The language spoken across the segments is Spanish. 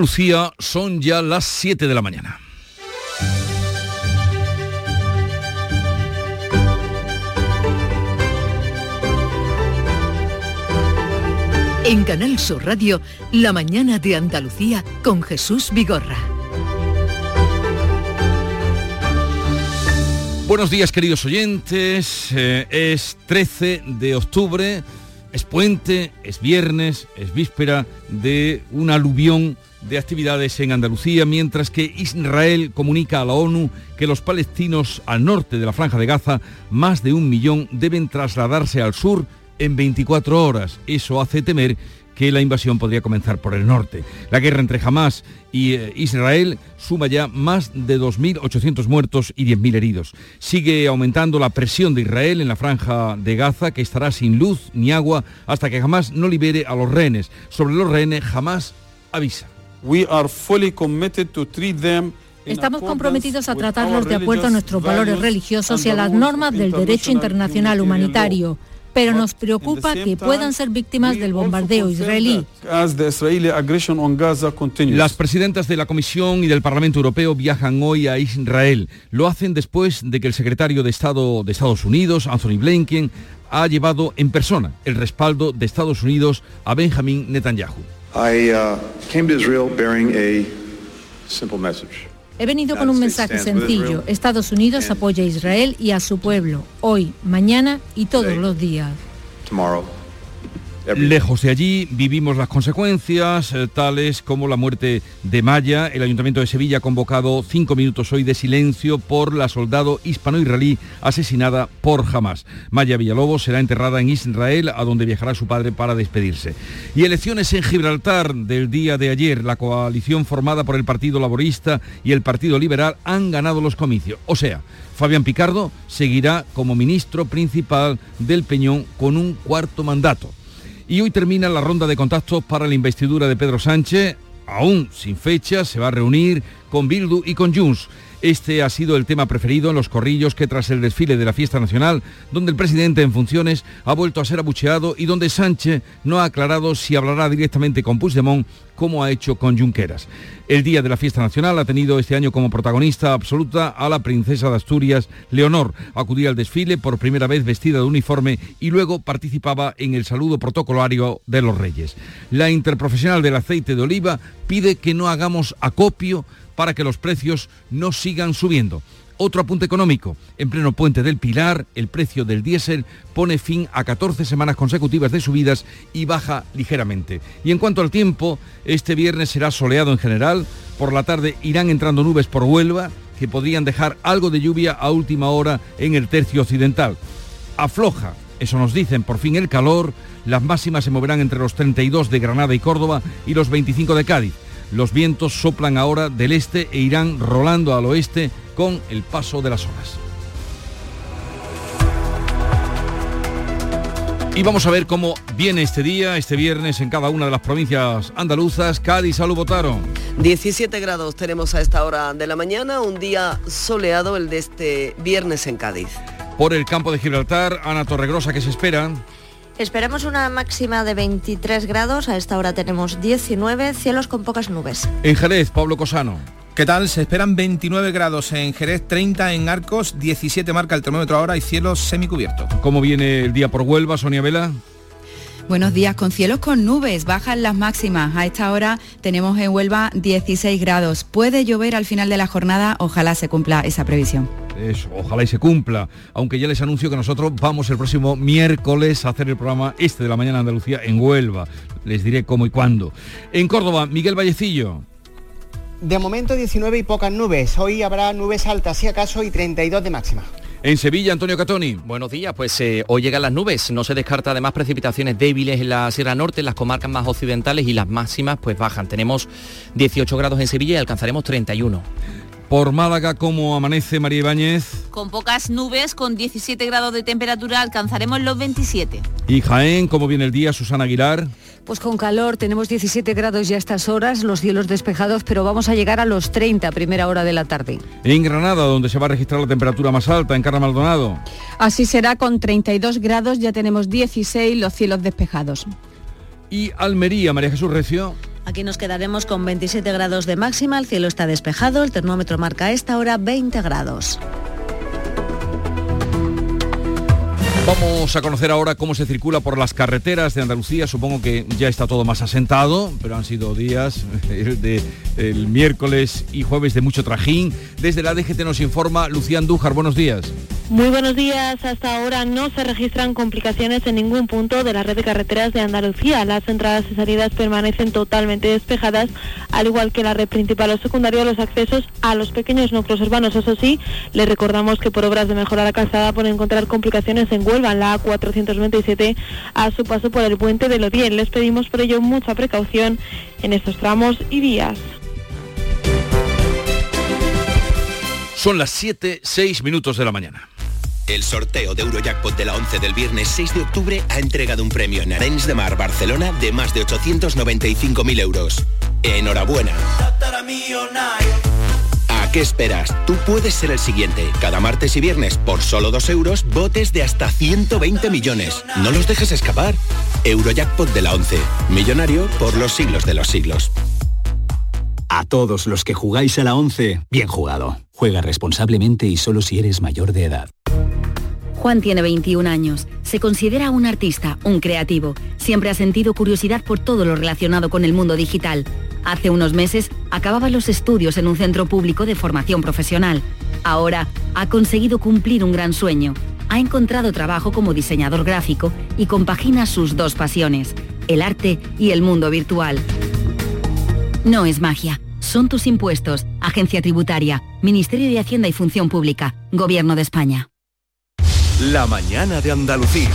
Lucía, son ya las 7 de la mañana. En Canal Sur Radio, La mañana de Andalucía con Jesús Vigorra. Buenos días queridos oyentes, eh, es 13 de octubre, es puente, es viernes, es víspera de un aluvión de actividades en Andalucía, mientras que Israel comunica a la ONU que los palestinos al norte de la franja de Gaza, más de un millón, deben trasladarse al sur en 24 horas. Eso hace temer que la invasión podría comenzar por el norte. La guerra entre Hamas y eh, Israel suma ya más de 2.800 muertos y 10.000 heridos. Sigue aumentando la presión de Israel en la franja de Gaza, que estará sin luz ni agua hasta que Hamas no libere a los rehenes. Sobre los rehenes, Hamas avisa. Estamos comprometidos a tratarlos de acuerdo a nuestros valores religiosos y a las normas del derecho internacional humanitario pero nos preocupa que puedan ser víctimas del bombardeo israelí. Las presidentas de la Comisión y del Parlamento Europeo viajan hoy a Israel. Lo hacen después de que el secretario de Estado de Estados Unidos, Anthony Blinken, ha llevado en persona el respaldo de Estados Unidos a Benjamin Netanyahu. Uh, He venido con un mensaje sencillo. Estados Unidos apoya a Israel y a su pueblo, hoy, mañana y todos los días. Lejos de allí vivimos las consecuencias, eh, tales como la muerte de Maya. El Ayuntamiento de Sevilla ha convocado cinco minutos hoy de silencio por la soldado hispano-israelí asesinada por Hamas. Maya Villalobos será enterrada en Israel, a donde viajará su padre para despedirse. Y elecciones en Gibraltar del día de ayer. La coalición formada por el Partido Laborista y el Partido Liberal han ganado los comicios. O sea, Fabián Picardo seguirá como ministro principal del Peñón con un cuarto mandato. Y hoy termina la ronda de contactos para la investidura de Pedro Sánchez. Aún sin fecha, se va a reunir con Bildu y con Junts. Este ha sido el tema preferido en los corrillos que tras el desfile de la fiesta nacional, donde el presidente en funciones ha vuelto a ser abucheado y donde Sánchez no ha aclarado si hablará directamente con Puigdemont como ha hecho con Junqueras. El día de la fiesta nacional ha tenido este año como protagonista absoluta a la princesa de Asturias, Leonor. Acudía al desfile por primera vez vestida de uniforme y luego participaba en el saludo protocolario de los reyes. La interprofesional del aceite de oliva pide que no hagamos acopio para que los precios no sigan subiendo. Otro apunte económico. En pleno puente del Pilar, el precio del diésel pone fin a 14 semanas consecutivas de subidas y baja ligeramente. Y en cuanto al tiempo, este viernes será soleado en general. Por la tarde irán entrando nubes por Huelva que podrían dejar algo de lluvia a última hora en el tercio occidental. Afloja, eso nos dicen, por fin el calor. Las máximas se moverán entre los 32 de Granada y Córdoba y los 25 de Cádiz. Los vientos soplan ahora del este e irán rolando al oeste con el paso de las horas. Y vamos a ver cómo viene este día, este viernes, en cada una de las provincias andaluzas. Cádiz, salud, votaron. 17 grados tenemos a esta hora de la mañana, un día soleado el de este viernes en Cádiz. Por el campo de Gibraltar, Ana Torregrosa, ¿qué se espera? Esperamos una máxima de 23 grados, a esta hora tenemos 19, cielos con pocas nubes. En Jerez, Pablo Cosano. ¿Qué tal? Se esperan 29 grados en Jerez, 30 en Arcos, 17 marca el termómetro ahora y cielos semicubiertos. ¿Cómo viene el día por Huelva, Sonia Vela? Buenos días, con cielos con nubes, bajan las máximas. A esta hora tenemos en Huelva 16 grados. Puede llover al final de la jornada, ojalá se cumpla esa previsión ojalá y se cumpla, aunque ya les anuncio que nosotros vamos el próximo miércoles a hacer el programa este de la mañana Andalucía en Huelva. Les diré cómo y cuándo. En Córdoba, Miguel Vallecillo. De momento 19 y pocas nubes. Hoy habrá nubes altas, si acaso, y 32 de máxima. En Sevilla, Antonio Catoni. Buenos días, pues eh, hoy llegan las nubes. No se descarta además precipitaciones débiles en la Sierra Norte, en las comarcas más occidentales y las máximas pues bajan. Tenemos 18 grados en Sevilla y alcanzaremos 31. Por Málaga, ¿cómo amanece María Ibáñez? Con pocas nubes, con 17 grados de temperatura, alcanzaremos los 27. ¿Y Jaén, cómo viene el día, Susana Aguilar? Pues con calor, tenemos 17 grados ya a estas horas, los cielos despejados, pero vamos a llegar a los 30 a primera hora de la tarde. En Granada, donde se va a registrar la temperatura más alta, en Carra Maldonado. Así será, con 32 grados, ya tenemos 16 los cielos despejados. Y Almería, María Jesús Recio. Aquí nos quedaremos con 27 grados de máxima, el cielo está despejado, el termómetro marca a esta hora 20 grados. Vamos a conocer ahora cómo se circula por las carreteras de Andalucía. Supongo que ya está todo más asentado, pero han sido días de el miércoles y jueves de mucho trajín. Desde la DGT nos informa Lucía Andújar. Buenos días. Muy buenos días. Hasta ahora no se registran complicaciones en ningún punto de la red de carreteras de Andalucía. Las entradas y salidas permanecen totalmente despejadas, al igual que la red principal o secundaria, los accesos a los pequeños núcleos urbanos. Eso sí, le recordamos que por obras de mejora la calzada pueden encontrar complicaciones en Huelva, en la A427, a su paso por el puente de Lodiel. Les pedimos por ello mucha precaución en estos tramos y vías. Son las 7, 6 minutos de la mañana. El sorteo de Eurojackpot de la 11 del viernes 6 de octubre ha entregado un premio en Arenys de Mar, Barcelona, de más de 895.000 euros. Enhorabuena. ¿A qué esperas? Tú puedes ser el siguiente. Cada martes y viernes, por solo 2 euros, botes de hasta 120 millones. No los dejes escapar. Eurojackpot de la 11. Millonario por los siglos de los siglos. A todos los que jugáis a la 11, bien jugado. Juega responsablemente y solo si eres mayor de edad. Juan tiene 21 años. Se considera un artista, un creativo. Siempre ha sentido curiosidad por todo lo relacionado con el mundo digital. Hace unos meses acababa los estudios en un centro público de formación profesional. Ahora ha conseguido cumplir un gran sueño. Ha encontrado trabajo como diseñador gráfico y compagina sus dos pasiones, el arte y el mundo virtual. No es magia, son tus impuestos, Agencia Tributaria, Ministerio de Hacienda y Función Pública, Gobierno de España. La mañana de Andalucía.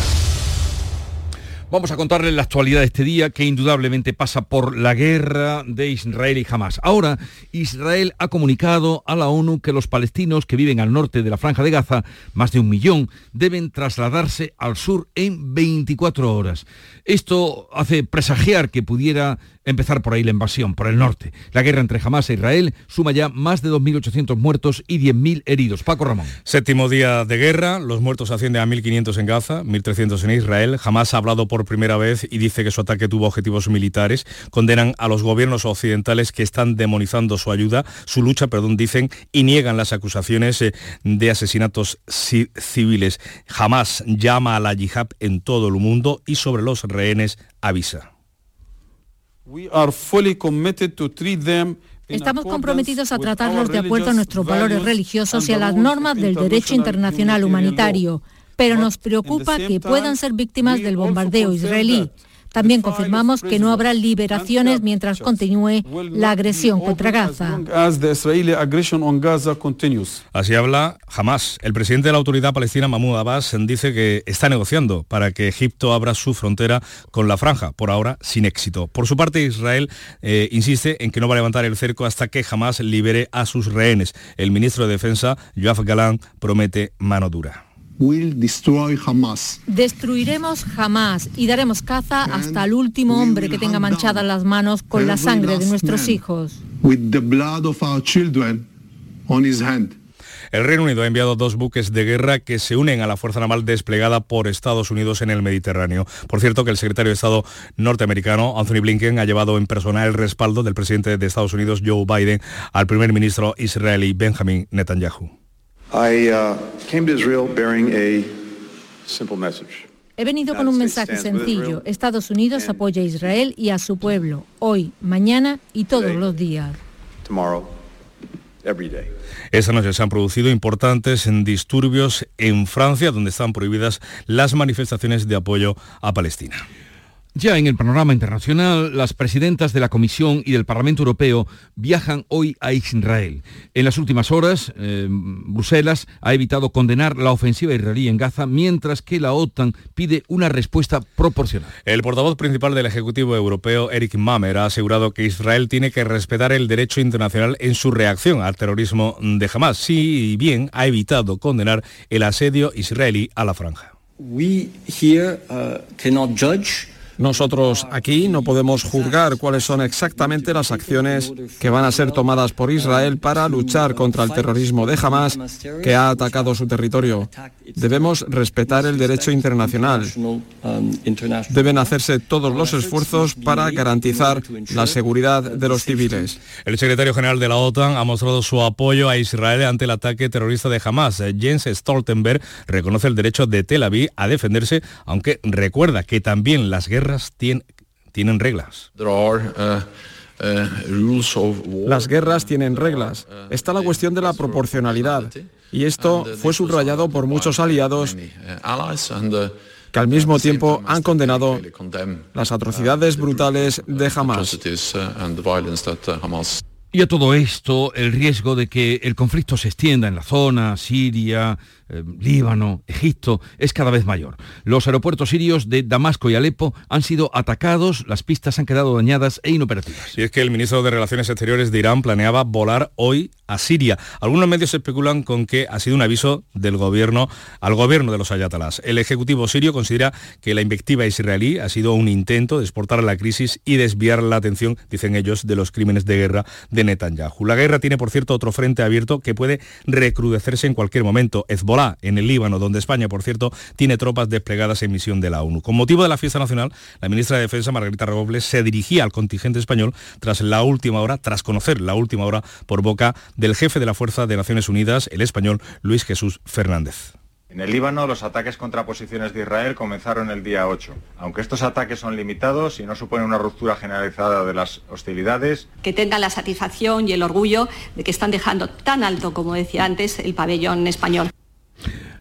Vamos a contarles la actualidad de este día que indudablemente pasa por la guerra de Israel y Hamas. Ahora, Israel ha comunicado a la ONU que los palestinos que viven al norte de la franja de Gaza, más de un millón, deben trasladarse al sur en 24 horas. Esto hace presagiar que pudiera empezar por ahí la invasión, por el norte. La guerra entre Hamas e Israel suma ya más de 2.800 muertos y 10.000 heridos. Paco Ramón. Séptimo día de guerra, los muertos ascienden a 1.500 en Gaza, 1.300 en Israel. Hamas ha hablado por primera vez y dice que su ataque tuvo objetivos militares. Condenan a los gobiernos occidentales que están demonizando su ayuda, su lucha, perdón, dicen, y niegan las acusaciones eh, de asesinatos civiles. Hamas llama a la yihad en todo el mundo y sobre los rehenes avisa. Estamos comprometidos a tratarlos de acuerdo a nuestros valores religiosos y a las normas del derecho internacional humanitario, pero nos preocupa que puedan ser víctimas del bombardeo israelí. También confirmamos que no habrá liberaciones mientras continúe la agresión contra Gaza. Así habla Hamas. El presidente de la autoridad palestina, Mahmoud Abbas, dice que está negociando para que Egipto abra su frontera con la franja, por ahora sin éxito. Por su parte, Israel eh, insiste en que no va a levantar el cerco hasta que Hamas libere a sus rehenes. El ministro de Defensa, Yoav Galan, promete mano dura. Destruiremos jamás y daremos caza hasta el último hombre que tenga manchadas las manos con la sangre de nuestros hijos. El Reino Unido ha enviado dos buques de guerra que se unen a la fuerza naval desplegada por Estados Unidos en el Mediterráneo. Por cierto, que el secretario de Estado norteamericano, Anthony Blinken, ha llevado en persona el respaldo del presidente de Estados Unidos, Joe Biden, al primer ministro israelí Benjamin Netanyahu. Uh, He venido con un mensaje sencillo. Estados Unidos apoya a Israel y a su pueblo, hoy, mañana y todos los días. Esta noche se han producido importantes disturbios en Francia, donde están prohibidas las manifestaciones de apoyo a Palestina. Ya en el panorama internacional, las presidentas de la Comisión y del Parlamento Europeo viajan hoy a Israel. En las últimas horas, eh, Bruselas ha evitado condenar la ofensiva israelí en Gaza, mientras que la OTAN pide una respuesta proporcional. El portavoz principal del Ejecutivo Europeo, Eric Mamer, ha asegurado que Israel tiene que respetar el derecho internacional en su reacción al terrorismo de Hamas, si bien ha evitado condenar el asedio israelí a la franja. We here, uh, cannot judge Nosotros aquí no podemos juzgar cuáles son exactamente las acciones que van a ser tomadas por Israel para luchar contra el terrorismo de Hamas que ha atacado su territorio. Debemos respetar el derecho internacional. Deben hacerse todos los esfuerzos para garantizar la seguridad de los civiles. El secretario general de la OTAN ha mostrado su apoyo a Israel ante el ataque terrorista de Hamas. Jens Stoltenberg reconoce el derecho de Tel Aviv a defenderse, aunque recuerda que también las guerras tienen, tienen reglas. Las guerras tienen reglas. Está la cuestión de la proporcionalidad. Y esto fue subrayado por muchos aliados que al mismo tiempo han condenado las atrocidades brutales de Hamas. Y a todo esto, el riesgo de que el conflicto se extienda en la zona, Siria, eh, Líbano, Egipto, es cada vez mayor. Los aeropuertos sirios de Damasco y Alepo han sido atacados, las pistas han quedado dañadas e inoperativas. Y es que el ministro de Relaciones Exteriores de Irán planeaba volar hoy a Siria. Algunos medios especulan con que ha sido un aviso del gobierno al gobierno de los ayatolás. El ejecutivo sirio considera que la invectiva israelí ha sido un intento de exportar la crisis y desviar la atención, dicen ellos, de los crímenes de guerra de Netanyahu. La guerra tiene, por cierto, otro frente abierto que puede recrudecerse en cualquier momento en el Líbano, donde España, por cierto, tiene tropas desplegadas en misión de la ONU. Con motivo de la fiesta nacional, la ministra de Defensa, Margarita Robles, se dirigía al contingente español tras la última hora, tras conocer la última hora por boca del jefe de la Fuerza de Naciones Unidas, el español Luis Jesús Fernández. En el Líbano, los ataques contra posiciones de Israel comenzaron el día 8. Aunque estos ataques son limitados y no suponen una ruptura generalizada de las hostilidades. Que tengan la satisfacción y el orgullo de que están dejando tan alto, como decía antes, el pabellón español.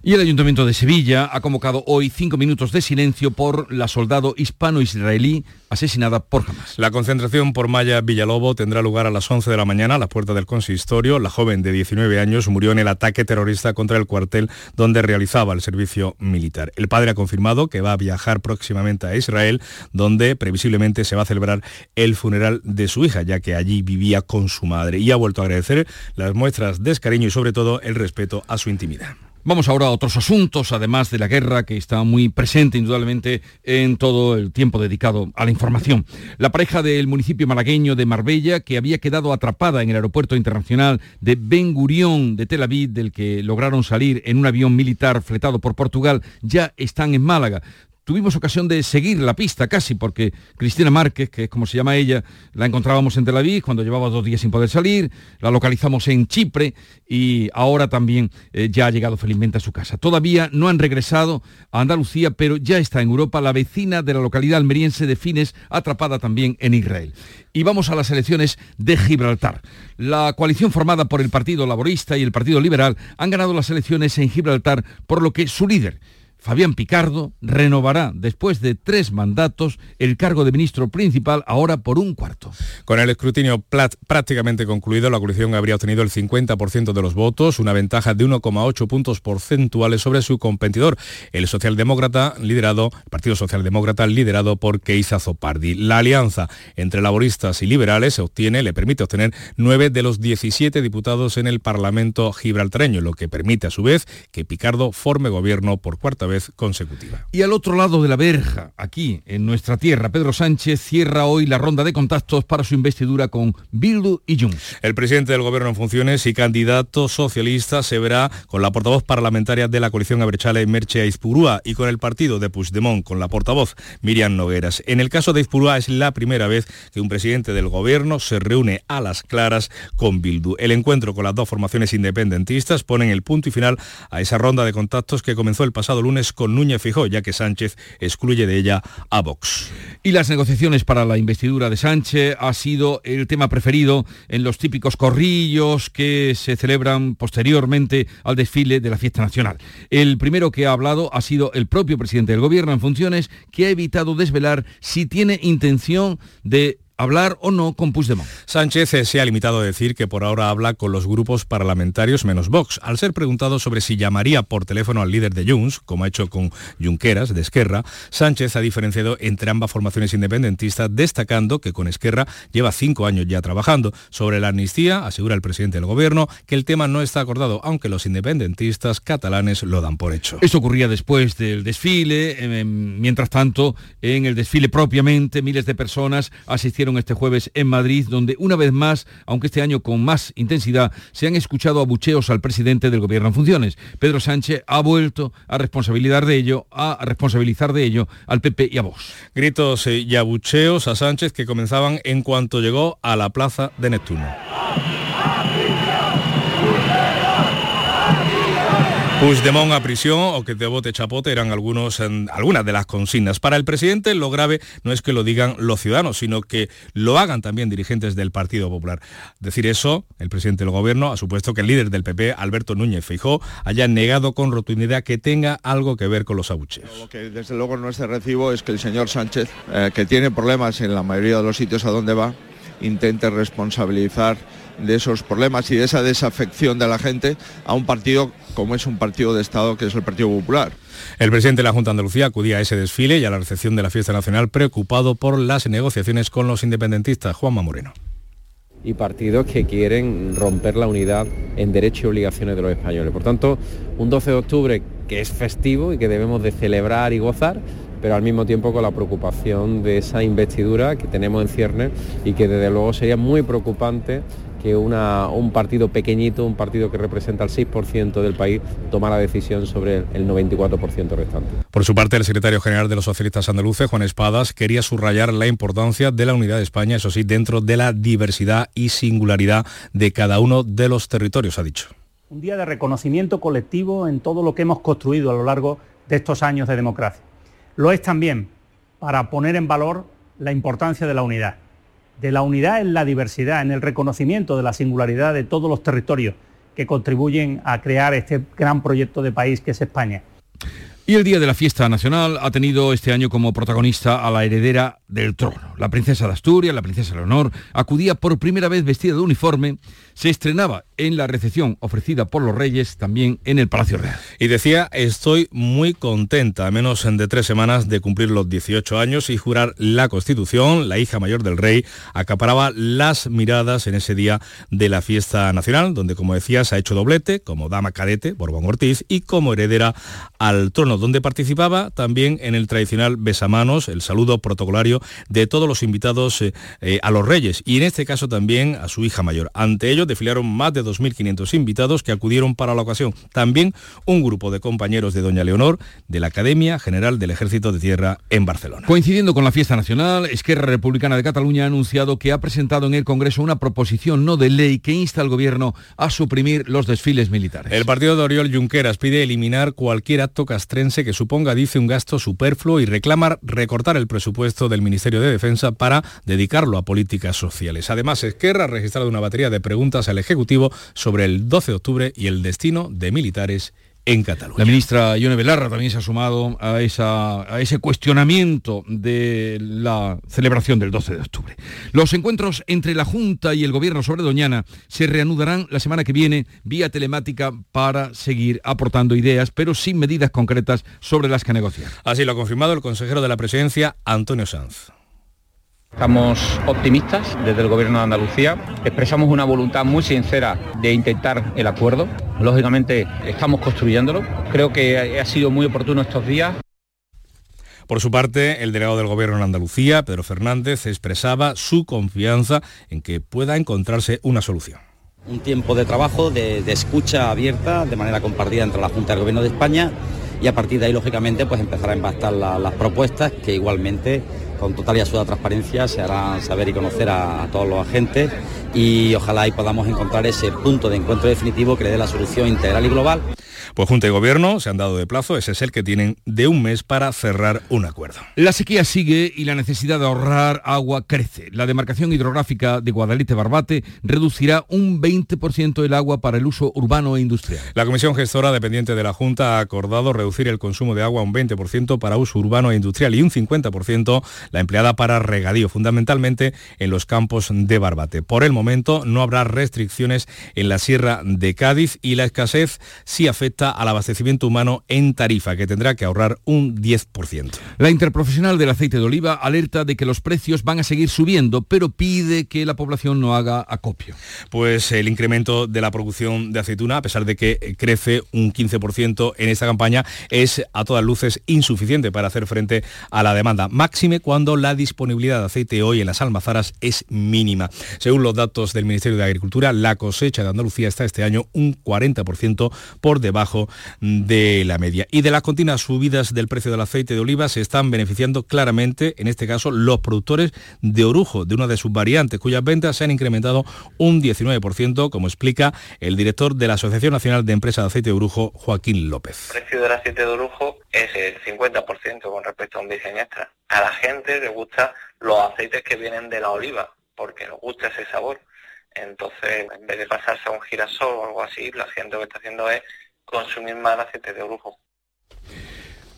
Y el Ayuntamiento de Sevilla ha convocado hoy cinco minutos de silencio por la soldado hispano-israelí asesinada por Hamas. La concentración por Maya Villalobo tendrá lugar a las 11 de la mañana a la puerta del consistorio. La joven de 19 años murió en el ataque terrorista contra el cuartel donde realizaba el servicio militar. El padre ha confirmado que va a viajar próximamente a Israel, donde previsiblemente se va a celebrar el funeral de su hija, ya que allí vivía con su madre. Y ha vuelto a agradecer las muestras de cariño y sobre todo el respeto a su intimidad. Vamos ahora a otros asuntos, además de la guerra que está muy presente indudablemente en todo el tiempo dedicado a la información. La pareja del municipio malagueño de Marbella, que había quedado atrapada en el aeropuerto internacional de Ben Gurión de Tel Aviv, del que lograron salir en un avión militar fletado por Portugal, ya están en Málaga tuvimos ocasión de seguir la pista casi, porque Cristina Márquez, que es como se llama ella, la encontrábamos en Tel Aviv cuando llevaba dos días sin poder salir, la localizamos en Chipre y ahora también eh, ya ha llegado felizmente a su casa. Todavía no han regresado a Andalucía, pero ya está en Europa la vecina de la localidad almeriense de Fines, atrapada también en Israel. Y vamos a las elecciones de Gibraltar. La coalición formada por el Partido Laborista y el Partido Liberal han ganado las elecciones en Gibraltar, por lo que su líder, Fabián Picardo renovará después de tres mandatos el cargo de ministro principal ahora por un cuarto. Con el escrutinio prácticamente concluido, la coalición habría obtenido el 50% de los votos, una ventaja de 1,8 puntos porcentuales sobre su competidor, el socialdemócrata liderado, el Partido Socialdemócrata liderado por Keiza Zopardi. La alianza entre laboristas y liberales se obtiene, le permite obtener nueve de los 17 diputados en el Parlamento gibraltareño, lo que permite a su vez que Picardo forme gobierno por cuarta vez consecutiva. Y al otro lado de la verja, aquí en nuestra tierra, Pedro Sánchez cierra hoy la ronda de contactos para su investidura con Bildu y Junts. El presidente del gobierno en funciones y candidato socialista se verá con la portavoz parlamentaria de la coalición Abrechale Merche Aizpurúa y con el partido de Puigdemont, con la portavoz Miriam Nogueras. En el caso de Aizpurúa es la primera vez que un presidente del gobierno se reúne a las claras con Bildu. El encuentro con las dos formaciones independentistas ponen el punto y final a esa ronda de contactos que comenzó el pasado lunes con Núñez Fijó, ya que Sánchez excluye de ella a Vox. Y las negociaciones para la investidura de Sánchez ha sido el tema preferido en los típicos corrillos que se celebran posteriormente al desfile de la fiesta nacional. El primero que ha hablado ha sido el propio presidente del gobierno en funciones, que ha evitado desvelar si tiene intención de hablar o no con Puigdemont. Sánchez se ha limitado a decir que por ahora habla con los grupos parlamentarios menos Vox. Al ser preguntado sobre si llamaría por teléfono al líder de Junts, como ha hecho con Junqueras de Esquerra, Sánchez ha diferenciado entre ambas formaciones independentistas, destacando que con Esquerra lleva cinco años ya trabajando. Sobre la amnistía, asegura el presidente del gobierno que el tema no está acordado, aunque los independentistas catalanes lo dan por hecho. Esto ocurría después del desfile. Mientras tanto, en el desfile propiamente, miles de personas asistieron este jueves en Madrid, donde una vez más, aunque este año con más intensidad, se han escuchado abucheos al presidente del gobierno en funciones. Pedro Sánchez ha vuelto a responsabilizar de ello, a responsabilizar de ello al PP y a Vox. Gritos y abucheos a Sánchez que comenzaban en cuanto llegó a la plaza de Neptuno. Puigdemont a prisión o que te bote chapote eran algunos, algunas de las consignas. Para el presidente lo grave no es que lo digan los ciudadanos, sino que lo hagan también dirigentes del Partido Popular. Decir eso, el presidente del gobierno ha supuesto que el líder del PP, Alberto Núñez Feijó, haya negado con rotundidad que tenga algo que ver con los abucheos. Lo que desde luego no es de recibo es que el señor Sánchez, eh, que tiene problemas en la mayoría de los sitios a donde va, intente responsabilizar de esos problemas y de esa desafección de la gente a un partido como es un partido de Estado que es el Partido Popular. El presidente de la Junta de Andalucía acudía a ese desfile y a la recepción de la fiesta nacional preocupado por las negociaciones con los independentistas. Juanma Moreno y partidos que quieren romper la unidad en derechos y obligaciones de los españoles. Por tanto, un 12 de octubre que es festivo y que debemos de celebrar y gozar, pero al mismo tiempo con la preocupación de esa investidura que tenemos en ciernes y que desde luego sería muy preocupante que un partido pequeñito, un partido que representa el 6% del país, toma la decisión sobre el 94% restante. Por su parte, el secretario general de los socialistas andaluces, Juan Espadas, quería subrayar la importancia de la unidad de España, eso sí, dentro de la diversidad y singularidad de cada uno de los territorios, ha dicho. Un día de reconocimiento colectivo en todo lo que hemos construido a lo largo de estos años de democracia. Lo es también para poner en valor la importancia de la unidad de la unidad en la diversidad, en el reconocimiento de la singularidad de todos los territorios que contribuyen a crear este gran proyecto de país que es España. Y el Día de la Fiesta Nacional ha tenido este año como protagonista a la heredera del trono. La princesa de Asturias, la princesa Leonor, acudía por primera vez vestida de uniforme, se estrenaba en la recepción ofrecida por los reyes también en el Palacio Real. Y decía, estoy muy contenta, a menos de tres semanas de cumplir los 18 años y jurar la Constitución, la hija mayor del rey acaparaba las miradas en ese día de la fiesta nacional, donde como decía se ha hecho doblete como dama cadete, Borbón Ortiz, y como heredera al trono donde participaba también en el tradicional besamanos, el saludo protocolario de todos los invitados eh, eh, a los reyes y en este caso también a su hija mayor. Ante ello desfilaron más de 2.500 invitados que acudieron para la ocasión. También un grupo de compañeros de Doña Leonor de la Academia General del Ejército de Tierra en Barcelona. Coincidiendo con la fiesta nacional, Esquerra Republicana de Cataluña ha anunciado que ha presentado en el Congreso una proposición no de ley que insta al gobierno a suprimir los desfiles militares. El partido de Oriol Junqueras pide eliminar cualquier acto castrense que suponga, dice, un gasto superfluo y reclama recortar el presupuesto del Ministerio de Defensa para dedicarlo a políticas sociales. Además, Esquerra ha registrado una batería de preguntas al Ejecutivo sobre el 12 de octubre y el destino de militares en Cataluña. La ministra Ione Belarra también se ha sumado a, esa, a ese cuestionamiento de la celebración del 12 de octubre. Los encuentros entre la Junta y el Gobierno sobre Doñana se reanudarán la semana que viene vía telemática para seguir aportando ideas, pero sin medidas concretas sobre las que negociar. Así lo ha confirmado el consejero de la Presidencia, Antonio Sanz. Estamos optimistas desde el Gobierno de Andalucía, expresamos una voluntad muy sincera de intentar el acuerdo. Lógicamente estamos construyéndolo. Creo que ha sido muy oportuno estos días. Por su parte, el delegado del Gobierno en Andalucía, Pedro Fernández, expresaba su confianza en que pueda encontrarse una solución. Un tiempo de trabajo, de, escucha abierta, de manera compartida entre la Junta y el Gobierno de España y a partir de ahí, lógicamente, pues empezar a embastar las propuestas que igualmente con total y absoluta transparencia se harán saber y conocer a, todos los agentes y ojalá ahí podamos encontrar ese punto de encuentro definitivo que le dé la solución integral y global. Pues Junta y Gobierno se han dado de plazo, ese es el que tienen de un mes para cerrar un acuerdo. La sequía sigue y la necesidad de ahorrar agua crece. La demarcación hidrográfica de Guadalite-Barbate reducirá un 20% el agua para el uso urbano e industrial. La Comisión Gestora dependiente de la Junta ha acordado reducir el consumo de agua un 20% para uso urbano e industrial y un 50% la empleada para regadío, fundamentalmente en los campos de Barbate. Por el momento no habrá restricciones en la Sierra de Cádiz y la escasez sí afecta al abastecimiento humano en Tarifa, que tendrá que ahorrar un 10%. La interprofesional del aceite de oliva alerta de que los precios van a seguir subiendo, pero pide que la población no haga acopio. Pues el incremento de la producción de aceituna, a pesar de que crece un 15% en esta campaña, es a todas luces insuficiente para hacer frente a la demanda, máxime cuando la disponibilidad de aceite hoy en las almazaras es mínima. Según los datos del Ministerio de Agricultura, la cosecha de Andalucía está este año un 40% por debajo de la media. Y de las continuas subidas del precio del aceite de oliva se están beneficiando claramente, en este caso, los productores de orujo, de una de sus variantes, cuyas ventas se han incrementado un 19%, como explica el director de la Asociación Nacional de Empresas de Aceite de Orujo, Joaquín López. Aceite de orujo es el 50% con respecto a un virgen extra. A la gente le gusta los aceites que vienen de la oliva, porque nos gusta ese sabor. Entonces, en vez de pasarse a un girasol o algo así, la gente lo que está haciendo es consumir más aceite de orujo.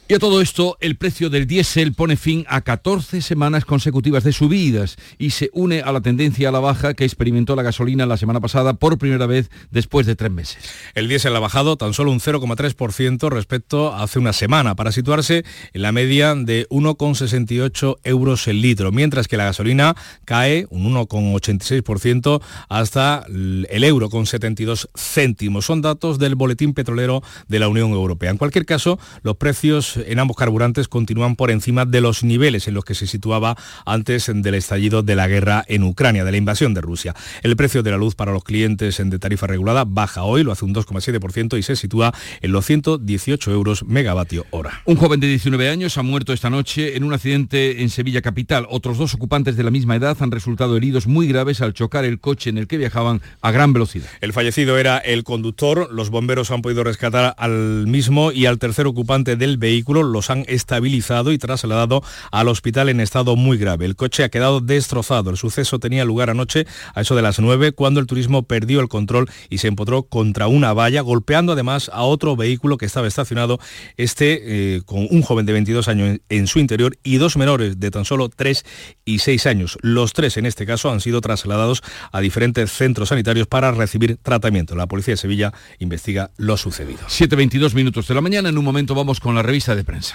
Y a todo esto, el precio del diésel pone fin a 14 semanas consecutivas de subidas y se une a la tendencia a la baja que experimentó la gasolina la semana pasada por primera vez después de tres meses. El diésel ha bajado tan solo un 0,3% respecto a hace una semana para situarse en la media de 1,68 euros el litro, mientras que la gasolina cae un 1,86% hasta el euro con 72 céntimos. Son datos del boletín petrolero de la Unión Europea. En cualquier caso, los precios en ambos carburantes continúan por encima de los niveles en los que se situaba antes del estallido de la guerra en Ucrania, de la invasión de Rusia. El precio de la luz para los clientes de tarifa regulada baja hoy, lo hace un 2,7% y se sitúa en los 118 euros megavatio hora. Un joven de 19 años ha muerto esta noche en un accidente en Sevilla capital. Otros dos ocupantes de la misma edad han resultado heridos muy graves al chocar el coche en el que viajaban a gran velocidad. El fallecido era el conductor, los bomberos han podido rescatar al mismo y al tercer ocupante del vehículo los han estabilizado y trasladado al hospital en estado muy grave. El coche ha quedado destrozado. El suceso tenía lugar anoche a eso de las 9 cuando el turismo perdió el control y se empotró contra una valla, golpeando además a otro vehículo que estaba estacionado, este eh, con un joven de 22 años en su interior y dos menores de tan solo 3 y 6 años. Los tres en este caso han sido trasladados a diferentes centros sanitarios para recibir tratamiento. La policía de Sevilla investiga lo sucedido. 7.22 minutos de la mañana. En un momento vamos con la revista de prensa.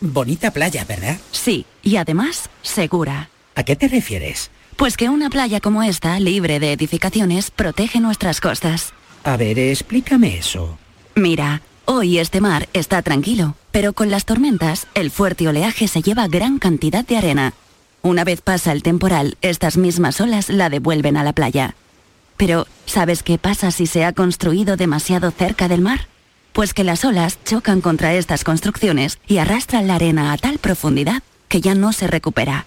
Bonita playa, ¿verdad? Sí, y además segura. ¿A qué te refieres? Pues que una playa como esta, libre de edificaciones, protege nuestras costas. A ver, explícame eso. Mira, hoy este mar está tranquilo, pero con las tormentas, el fuerte oleaje se lleva gran cantidad de arena. Una vez pasa el temporal, estas mismas olas la devuelven a la playa. Pero, ¿sabes qué pasa si se ha construido demasiado cerca del mar? Pues que las olas chocan contra estas construcciones y arrastran la arena a tal profundidad que ya no se recupera.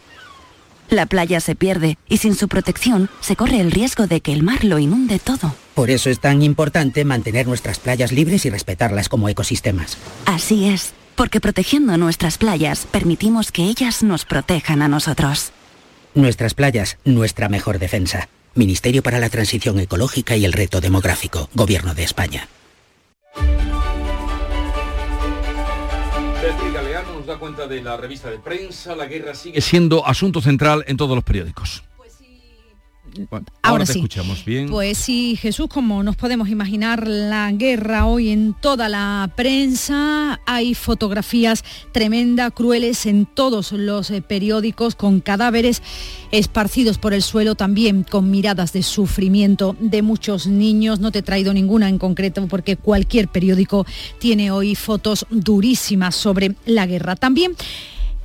La playa se pierde y sin su protección se corre el riesgo de que el mar lo inunde todo. Por eso es tan importante mantener nuestras playas libres y respetarlas como ecosistemas. Así es, porque protegiendo nuestras playas permitimos que ellas nos protejan a nosotros. Nuestras playas, nuestra mejor defensa. Ministerio para la Transición Ecológica y el Reto Demográfico, Gobierno de España. Nos da cuenta de la revista de prensa, la guerra sigue siendo asunto central en todos los periódicos. Ahora, ahora, te sí. escuchamos bien. Pues sí, Jesús, como nos podemos imaginar, la guerra hoy en toda la prensa, hay fotografías tremendas, crueles en todos los eh, periódicos, con cadáveres esparcidos por el suelo, también con miradas de sufrimiento de muchos niños. No te he traído ninguna en concreto porque cualquier periódico tiene hoy fotos durísimas sobre la guerra. También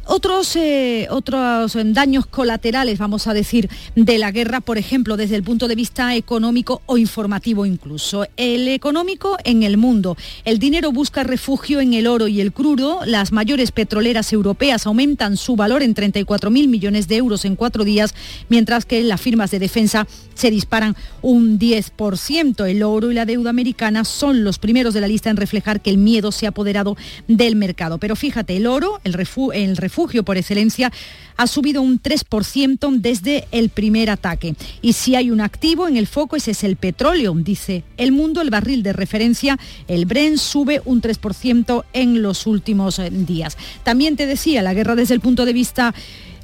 otros, eh, otros daños colaterales, vamos a decir, de la guerra, por ejemplo, desde el punto de vista económico o informativo incluso. El económico en el mundo. El dinero busca refugio en el oro y el crudo. Las mayores petroleras europeas aumentan su valor en 34.000 millones de euros en cuatro días, mientras que las firmas de defensa se disparan un 10%. El oro y la deuda americana son los primeros de la lista en reflejar que el miedo se ha apoderado del mercado. Pero fíjate, el oro, el refugio, el refugio refugio por excelencia, ha subido un 3% desde el primer ataque. Y si hay un activo en el foco, ese es el petróleo, dice El Mundo, el barril de referencia, el Bren, sube un 3% en los últimos eh, días. También te decía, la guerra desde el punto de vista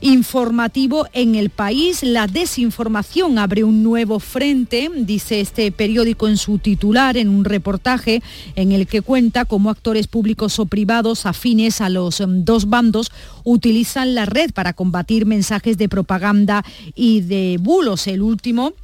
informativo en el país. La desinformación abre un nuevo frente, dice este periódico en su titular, en un reportaje en el que cuenta cómo actores públicos o privados afines a los em, dos bandos utilizan la red para combatir mensajes de propaganda y de bulos. El último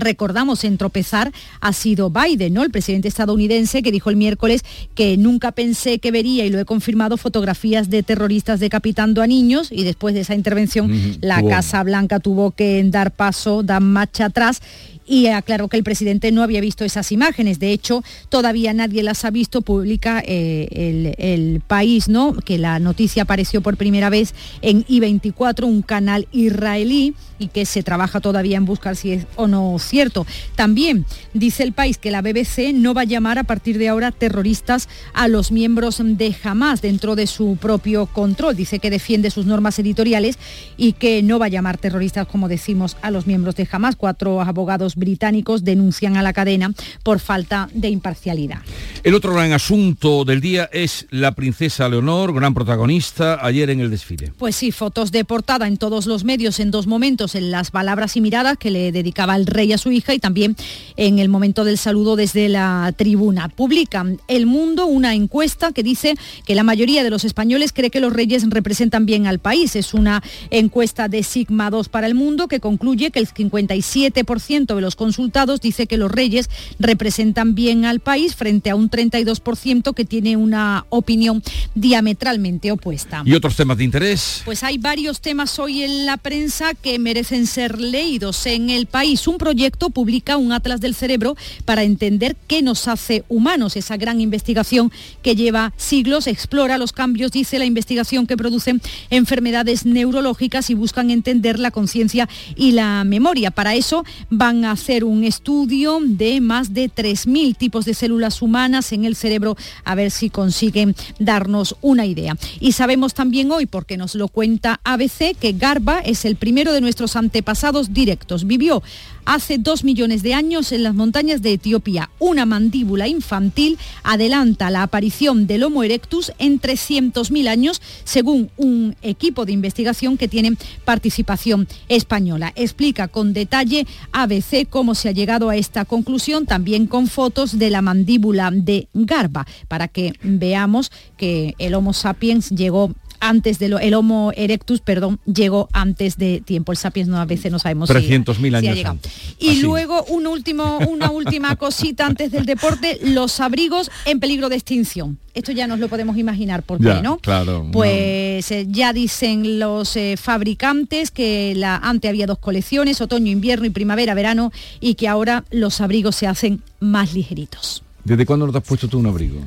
recordamos en tropezar ha sido Biden, ¿no? El presidente estadounidense que dijo el miércoles que nunca pensé que vería y lo he confirmado fotografías de terroristas decapitando a niños y después de esa intervención la Casa Blanca tuvo que dar paso, dar marcha atrás y aclaró que el presidente no había visto esas imágenes. De hecho, todavía nadie las ha visto. Publica eh, el, el, país, ¿no? Que la noticia apareció por primera vez en I24, un canal israelí y que se trabaja todavía en buscar si es o no cierto. También dice el país que la BBC no va a llamar a partir de ahora terroristas a los miembros de Hamas dentro de su propio control. Dice que defiende sus normas editoriales y que no va a llamar terroristas, como decimos, a los miembros de Hamas. Cuatro abogados británicos denuncian a la cadena por falta de imparcialidad. El otro gran asunto del día es la princesa Leonor, gran protagonista, ayer en el desfile. Pues sí, fotos de portada en todos los medios en dos momentos en las palabras y miradas que le dedicaba el rey a su hija y también en el momento del saludo desde la tribuna. Publica El Mundo una encuesta que dice que la mayoría de los españoles cree que los reyes representan bien al país. Es una encuesta de Sigma 2 para el mundo que concluye que el 57% de los consultados dice que los reyes representan bien al país frente a un 32% que tiene una opinión diametralmente opuesta. ¿Y otros temas de interés? Pues hay varios temas hoy en la prensa que merecen ser leídos. En el país, un proyecto publica un atlas del cerebro para entender qué nos hace humanos. Esa gran investigación que lleva siglos explora los cambios, dice la investigación que producen enfermedades neurológicas y buscan entender la conciencia y la memoria. Para eso van a hacer un estudio de más de 3.000 tipos de células humanas en el cerebro a ver si consiguen darnos una idea. Y sabemos también hoy, porque nos lo cuenta ABC, que Garba es el primero de nuestros antepasados directos. Vivió hace dos millones de años en las montañas de Etiopía. Una mandíbula infantil adelanta la aparición del Homo erectus en 300.000 años, según un equipo de investigación que tiene participación española. Explica con detalle ABC cómo se ha llegado a esta conclusión, también con fotos de la mandíbula de Garba, para que veamos que el Homo sapiens llegó antes de lo, el Homo erectus, perdón, llegó antes de tiempo. El sapiens no a veces no sabemos 300.000 años antes. Y luego un último, una última cosita antes del deporte, los abrigos en peligro de extinción. Esto ya nos lo podemos imaginar por qué, ¿no? Claro. Pues eh, ya dicen los eh, fabricantes que la, antes había dos colecciones, otoño, invierno y primavera, verano, y que ahora los abrigos se hacen más ligeritos. ¿Desde cuándo no te has puesto tú un abrigo?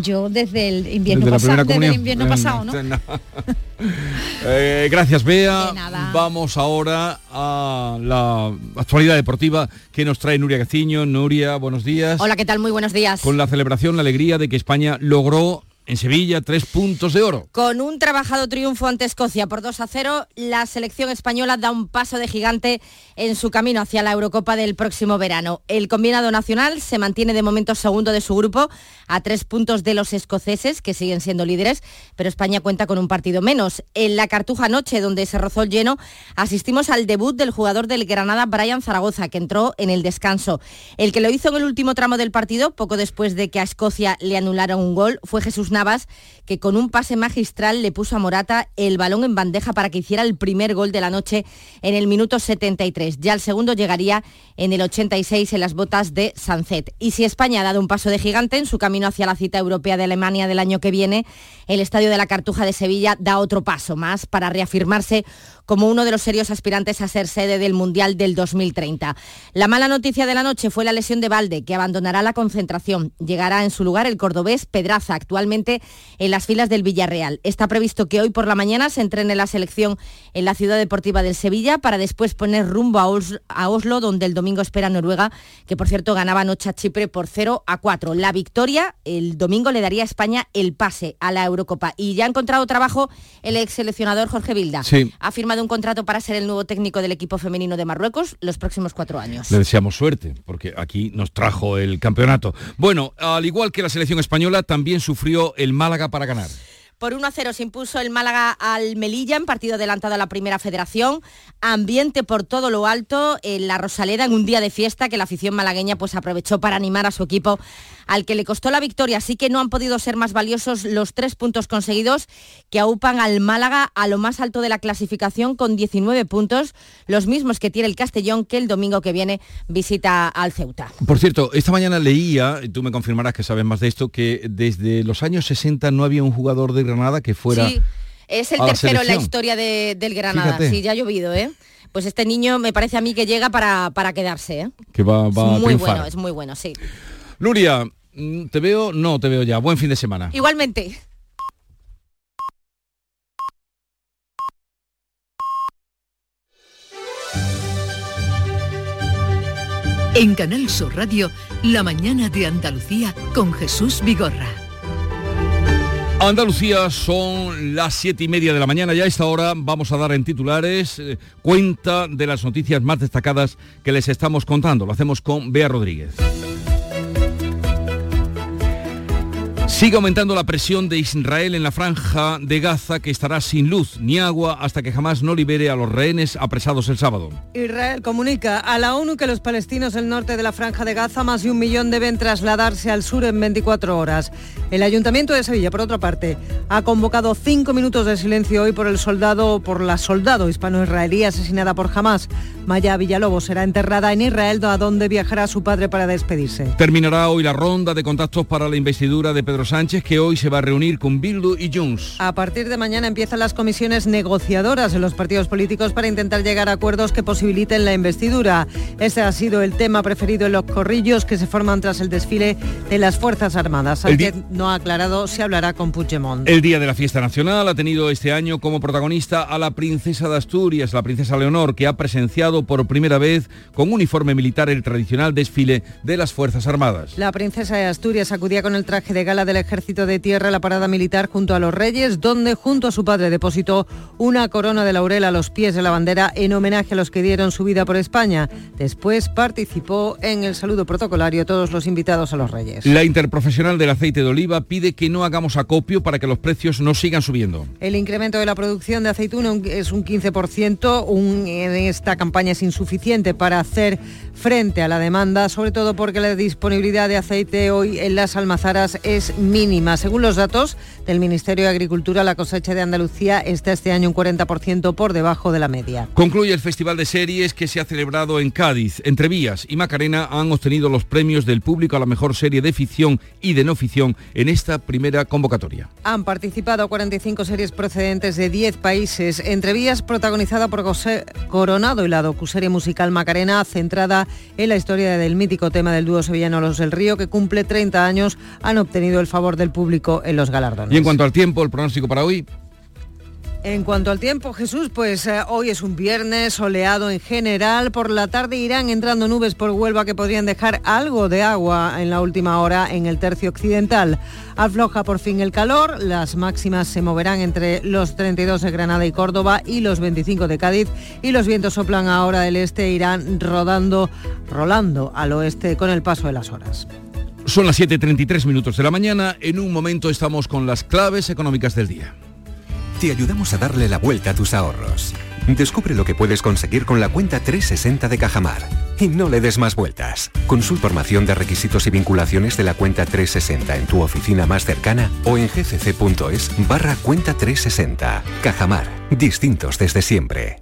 Yo desde el invierno, pasado, desde el invierno pasado, ¿no? eh, gracias, Bea. Vamos ahora a la actualidad deportiva que nos trae Nuria Caciño. Nuria, buenos días. Hola, ¿qué tal? Muy buenos días. Con la celebración, la alegría de que España logró en Sevilla, tres puntos de oro. Con un trabajado triunfo ante Escocia por 2 a 0, la selección española da un paso de gigante en su camino hacia la Eurocopa del próximo verano. El combinado nacional se mantiene de momento segundo de su grupo, a tres puntos de los escoceses, que siguen siendo líderes, pero España cuenta con un partido menos. En la Cartuja Noche, donde se rozó el lleno, asistimos al debut del jugador del Granada, Brian Zaragoza, que entró en el descanso. El que lo hizo en el último tramo del partido, poco después de que a Escocia le anularon un gol, fue Jesús Navas, que con un pase magistral le puso a Morata el balón en bandeja para que hiciera el primer gol de la noche en el minuto 73. Ya el segundo llegaría en el 86 en las botas de Sancet. Y si España ha dado un paso de gigante en su camino hacia la cita europea de Alemania del año que viene, el Estadio de la Cartuja de Sevilla da otro paso más para reafirmarse como uno de los serios aspirantes a ser sede del Mundial del 2030. La mala noticia de la noche fue la lesión de Valde, que abandonará la concentración. Llegará en su lugar el cordobés Pedraza, actualmente en las filas del Villarreal. Está previsto que hoy por la mañana se entrene la selección en la ciudad deportiva del Sevilla para después poner rumbo a Oslo, donde el domingo espera Noruega, que por cierto ganaba anoche a Chipre por 0 a 4. La victoria el domingo le daría a España el pase a la Eurocopa. Y ya ha encontrado trabajo el ex seleccionador Jorge Vilda. Ha firmado un contrato para ser el nuevo técnico del equipo femenino de Marruecos los próximos cuatro años. Le deseamos suerte, porque aquí nos trajo el campeonato. Bueno, al igual que la selección española, también sufrió el Málaga para ganar. Por 1 a 0 se impuso el Málaga al Melilla en partido adelantado a la primera federación. Ambiente por todo lo alto en la Rosaleda en un día de fiesta que la afición malagueña pues aprovechó para animar a su equipo al que le costó la victoria. Así que no han podido ser más valiosos los tres puntos conseguidos que aupan al Málaga a lo más alto de la clasificación con 19 puntos, los mismos que tiene el Castellón que el domingo que viene visita al Ceuta. Por cierto, esta mañana leía, y tú me confirmarás que sabes más de esto, que desde los años 60 no había un jugador de Granada que fuera... Sí, es el tercero en la historia del Granada. Sí, ya ha llovido, ¿eh? Pues este niño me parece a mí que llega para, para quedarse, ¿eh? Que va, va es muy bueno, es muy bueno, sí. Luria, mm, ¿te veo? No, te veo ya. Buen fin de semana. Igualmente. En Canal Sur Radio, La mañana de Andalucía con Jesús Vigorra. Andalucía son las siete y media de la mañana. Ya a esta hora vamos a dar en titulares eh, cuenta de las noticias más destacadas que les estamos contando. Lo hacemos con Bea Rodríguez. Sigue aumentando la presión de Israel en la franja de Gaza que estará sin luz ni agua hasta que jamás no libere a los rehenes apresados el sábado. Israel comunica a la ONU que los palestinos del norte de la franja de Gaza, más de un millón, deben trasladarse al sur en 24 horas. El Ayuntamiento de Sevilla, por otra parte, ha convocado cinco minutos de silencio hoy por el soldado, por la soldado hispano-israelí asesinada por Hamas. Maya Villalobos será enterrada en Israel, a donde viajará su padre para despedirse. Terminará hoy la ronda de contactos para la investidura de Pedro Sánchez, que hoy se va a reunir con Bildu y Junts. A partir de mañana empiezan las comisiones negociadoras en los partidos políticos para intentar llegar a acuerdos que posibiliten la investidura. Ese ha sido el tema preferido en los corrillos que se forman tras el desfile de las Fuerzas Armadas. Sánchez no ha aclarado si hablará con Puigdemont. El Día de la Fiesta Nacional ha tenido este año como protagonista a la princesa de Asturias, la princesa Leonor, que ha presenciado por primera vez con uniforme militar el tradicional desfile de las Fuerzas Armadas. La princesa de Asturias acudía con el traje de gala del Ejército de Tierra a la parada militar junto a los Reyes, donde junto a su padre depositó una corona de laurel a los pies de la bandera en homenaje a los que dieron su vida por España. Después participó en el saludo protocolario a todos los invitados a los Reyes. La interprofesional del aceite de oliva pide que no hagamos acopio para que los precios no sigan subiendo. El incremento de la producción de aceituna es un 15%, un, en esta campaña es insuficiente para hacer frente a la demanda, sobre todo porque la disponibilidad de aceite hoy en las almazaras es mínima. Según los datos del Ministerio de Agricultura, la cosecha de Andalucía está este año un 40% por debajo de la media. Concluye el Festival de Series que se ha celebrado en Cádiz. Entrevías y Macarena han obtenido los premios del público a la mejor serie de ficción y de no ficción en esta primera convocatoria. Han participado 45 series procedentes de 10 países. Entrevías protagonizada por José Coronado y la docuserie musical Macarena, centrada en la historia del mítico tema del dúo sevillano Los del Río, que cumple 30 años, han obtenido el favor del público en los galardones. Y en cuanto al tiempo, el pronóstico para hoy. En cuanto al tiempo, Jesús, pues eh, hoy es un viernes soleado en general. Por la tarde irán entrando nubes por Huelva que podrían dejar algo de agua en la última hora en el tercio occidental. Afloja por fin el calor, las máximas se moverán entre los 32 de Granada y Córdoba y los 25 de Cádiz y los vientos soplan ahora del este e irán rodando, rolando al oeste con el paso de las horas. Son las 7.33 minutos de la mañana. En un momento estamos con las claves económicas del día. Te ayudamos a darle la vuelta a tus ahorros. Descubre lo que puedes conseguir con la cuenta 360 de Cajamar. Y no le des más vueltas. Consulta información de requisitos y vinculaciones de la cuenta 360 en tu oficina más cercana o en gcc.es barra cuenta 360. Cajamar. Distintos desde siempre.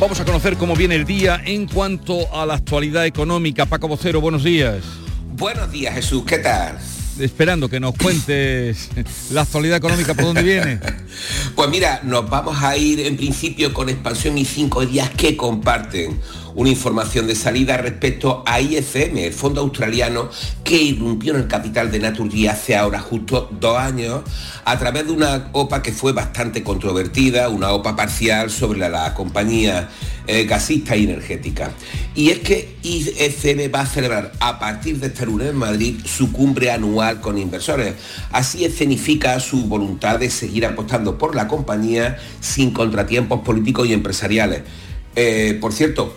Vamos a conocer cómo viene el día en cuanto a la actualidad económica. Paco Vocero, buenos días. Buenos días, Jesús, ¿qué tal? Esperando que nos cuentes la actualidad económica por dónde viene. Pues mira, nos vamos a ir en principio con expansión y cinco días que comparten una información de salida respecto a IFM, el fondo australiano que irrumpió en el capital de Naturgy hace ahora justo dos años a través de una OPA que fue bastante controvertida, una OPA parcial sobre la, compañía eh, gasista y energética. Y es que IFM va a celebrar a partir de este lunes en Madrid su cumbre anual con inversores. Así escenifica su voluntad de seguir apostando por la compañía sin contratiempos políticos y empresariales. Eh, por cierto,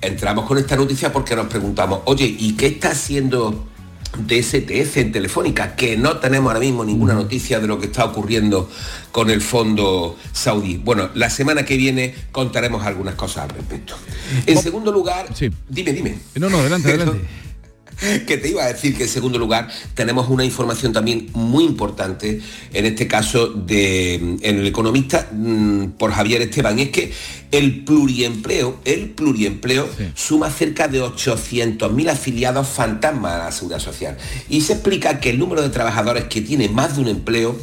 entramos con esta noticia porque nos preguntamos, oye, ¿y qué está haciendo DSTF en Telefónica? Que no tenemos ahora mismo ninguna noticia de lo que está ocurriendo con el fondo saudí. Bueno, la semana que viene contaremos algunas cosas al respecto. En segundo lugar, dime, dime. No, no, adelante, adelante. que te iba a decir que en segundo lugar tenemos una información también muy importante, en este caso de en el economista mm, por Javier Esteban, es que el pluriempleo, el pluriempleo suma cerca de 800.000 afiliados fantasmas a la seguridad social. Y se explica que el número de trabajadores que tiene más de un empleo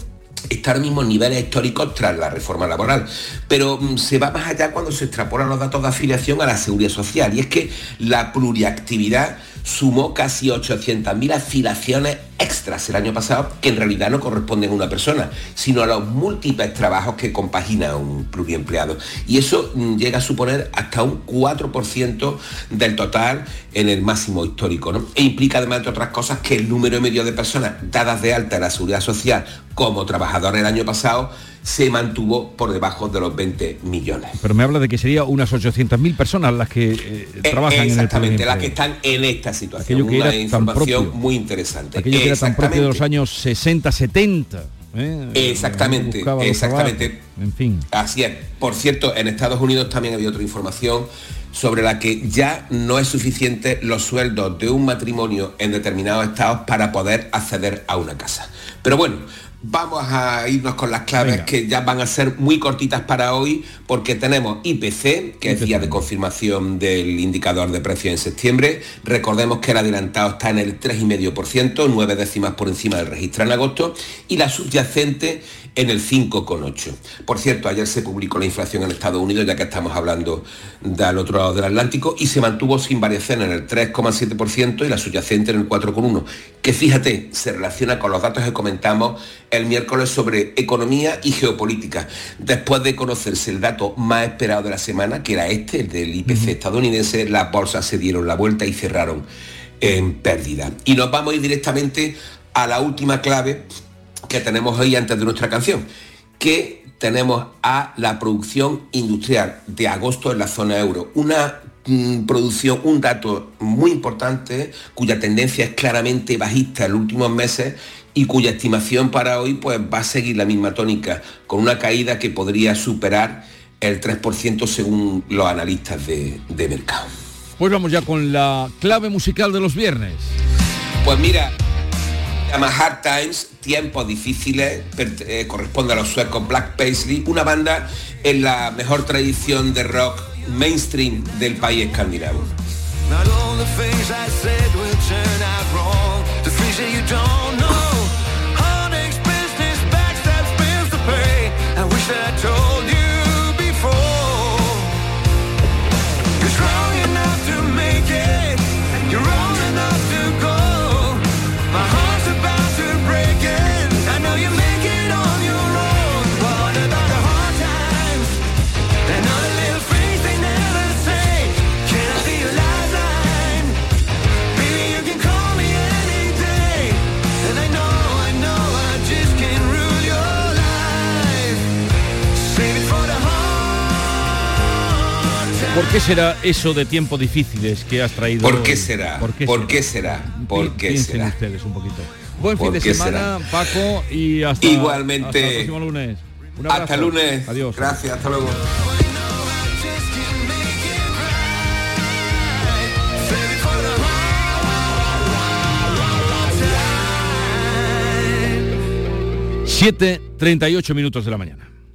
está ahora mismo en niveles históricos tras la reforma laboral. Pero mm, se va más allá cuando se extrapolan los datos de afiliación a la seguridad social. Y es que la pluriactividad sumó casi 800.000 afiliaciones extras el año pasado que en realidad no corresponden a una persona, sino a los múltiples trabajos que compagina un pluriempleado. Y eso mm, llega a suponer hasta un 4% del total en el máximo histórico. ¿no? E implica además, entre otras cosas, que el número medio de personas dadas de alta en la seguridad social como trabajadores el año pasado se mantuvo por debajo de los 20 millones. Pero me habla de que sería unas 800.000 personas las que eh, eh, trabajan en el Exactamente, las que están en esta situación. Aquello que Una información muy interesante. Aquello que era tan propio de los años 60, 70. ¿eh? Exactamente, Buscaba exactamente. En fin. Así es. Por cierto, en Estados Unidos también había otra información sobre la que ya no es suficiente los sueldos de un matrimonio en determinados estados para poder acceder a una casa. Pero bueno, vamos a irnos con las claves que ya van a ser muy cortitas para hoy porque tenemos IPC, que es día de confirmación del indicador de precios en septiembre. Recordemos que el adelantado está en el 3,5%, nueve décimas por encima del registro en agosto, y la subyacente en el 5,8. Por cierto, ayer se publicó la inflación en Estados Unidos, ya que estamos hablando del otro lado del Atlántico, y se mantuvo sin variación en el 3,7% y la subyacente en el 4,1%, que fíjate, se relaciona con los datos que comentamos el miércoles sobre economía y geopolítica, después de conocerse el dato más esperado de la semana, que era este, el del IPC estadounidense, las bolsas se dieron la vuelta y cerraron en pérdida. Y nos vamos a ir directamente a la última clave que tenemos hoy antes de nuestra canción, que tenemos a la producción industrial de agosto en la zona euro. Una mm, producción, un dato muy importante cuya tendencia es claramente bajista en los últimos meses y cuya estimación para hoy pues, va a seguir la misma tónica, con una caída que podría superar el 3% según los analistas de, de mercado. Pues vamos ya con la clave musical de los viernes. Pues mira, llama Hard Times, tiempos difíciles, eh, corresponde a los suecos Black Paisley, una banda en la mejor tradición de rock mainstream del país escandinavo. ¿Por qué será eso de tiempos difíciles que has traído? ¿Por qué será? ¿Por qué ¿Por será? qué será? ¿Por qué Piensen será? ustedes un poquito. Buen fin ¿Por de semana, Paco, y hasta, Igualmente. hasta el próximo lunes. Un. Hasta lunes. Adiós. Gracias, hasta luego. Siete, 38 minutos de la mañana.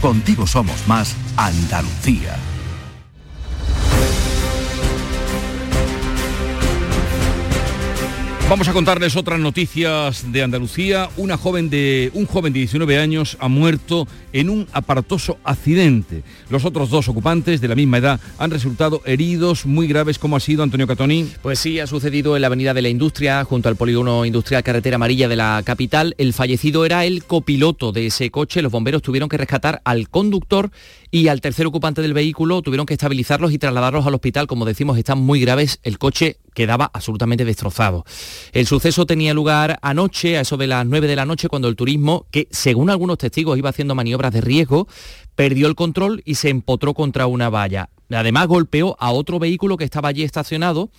Contigo somos más Andalucía. Vamos a contarles otras noticias de Andalucía. Una joven de, un joven de 19 años ha muerto en un aparatoso accidente. Los otros dos ocupantes de la misma edad han resultado heridos muy graves. ¿Cómo ha sido, Antonio Catoni? Pues sí, ha sucedido en la Avenida de la Industria, junto al polígono industrial Carretera Amarilla de la capital. El fallecido era el copiloto de ese coche. Los bomberos tuvieron que rescatar al conductor y al tercer ocupante del vehículo tuvieron que estabilizarlos y trasladarlos al hospital. Como decimos, están muy graves. El coche quedaba absolutamente destrozado. El suceso tenía lugar anoche, a eso de las 9 de la noche, cuando el turismo, que según algunos testigos iba haciendo maniobras de riesgo, perdió el control y se empotró contra una valla. Además golpeó a otro vehículo que estaba allí estacionado,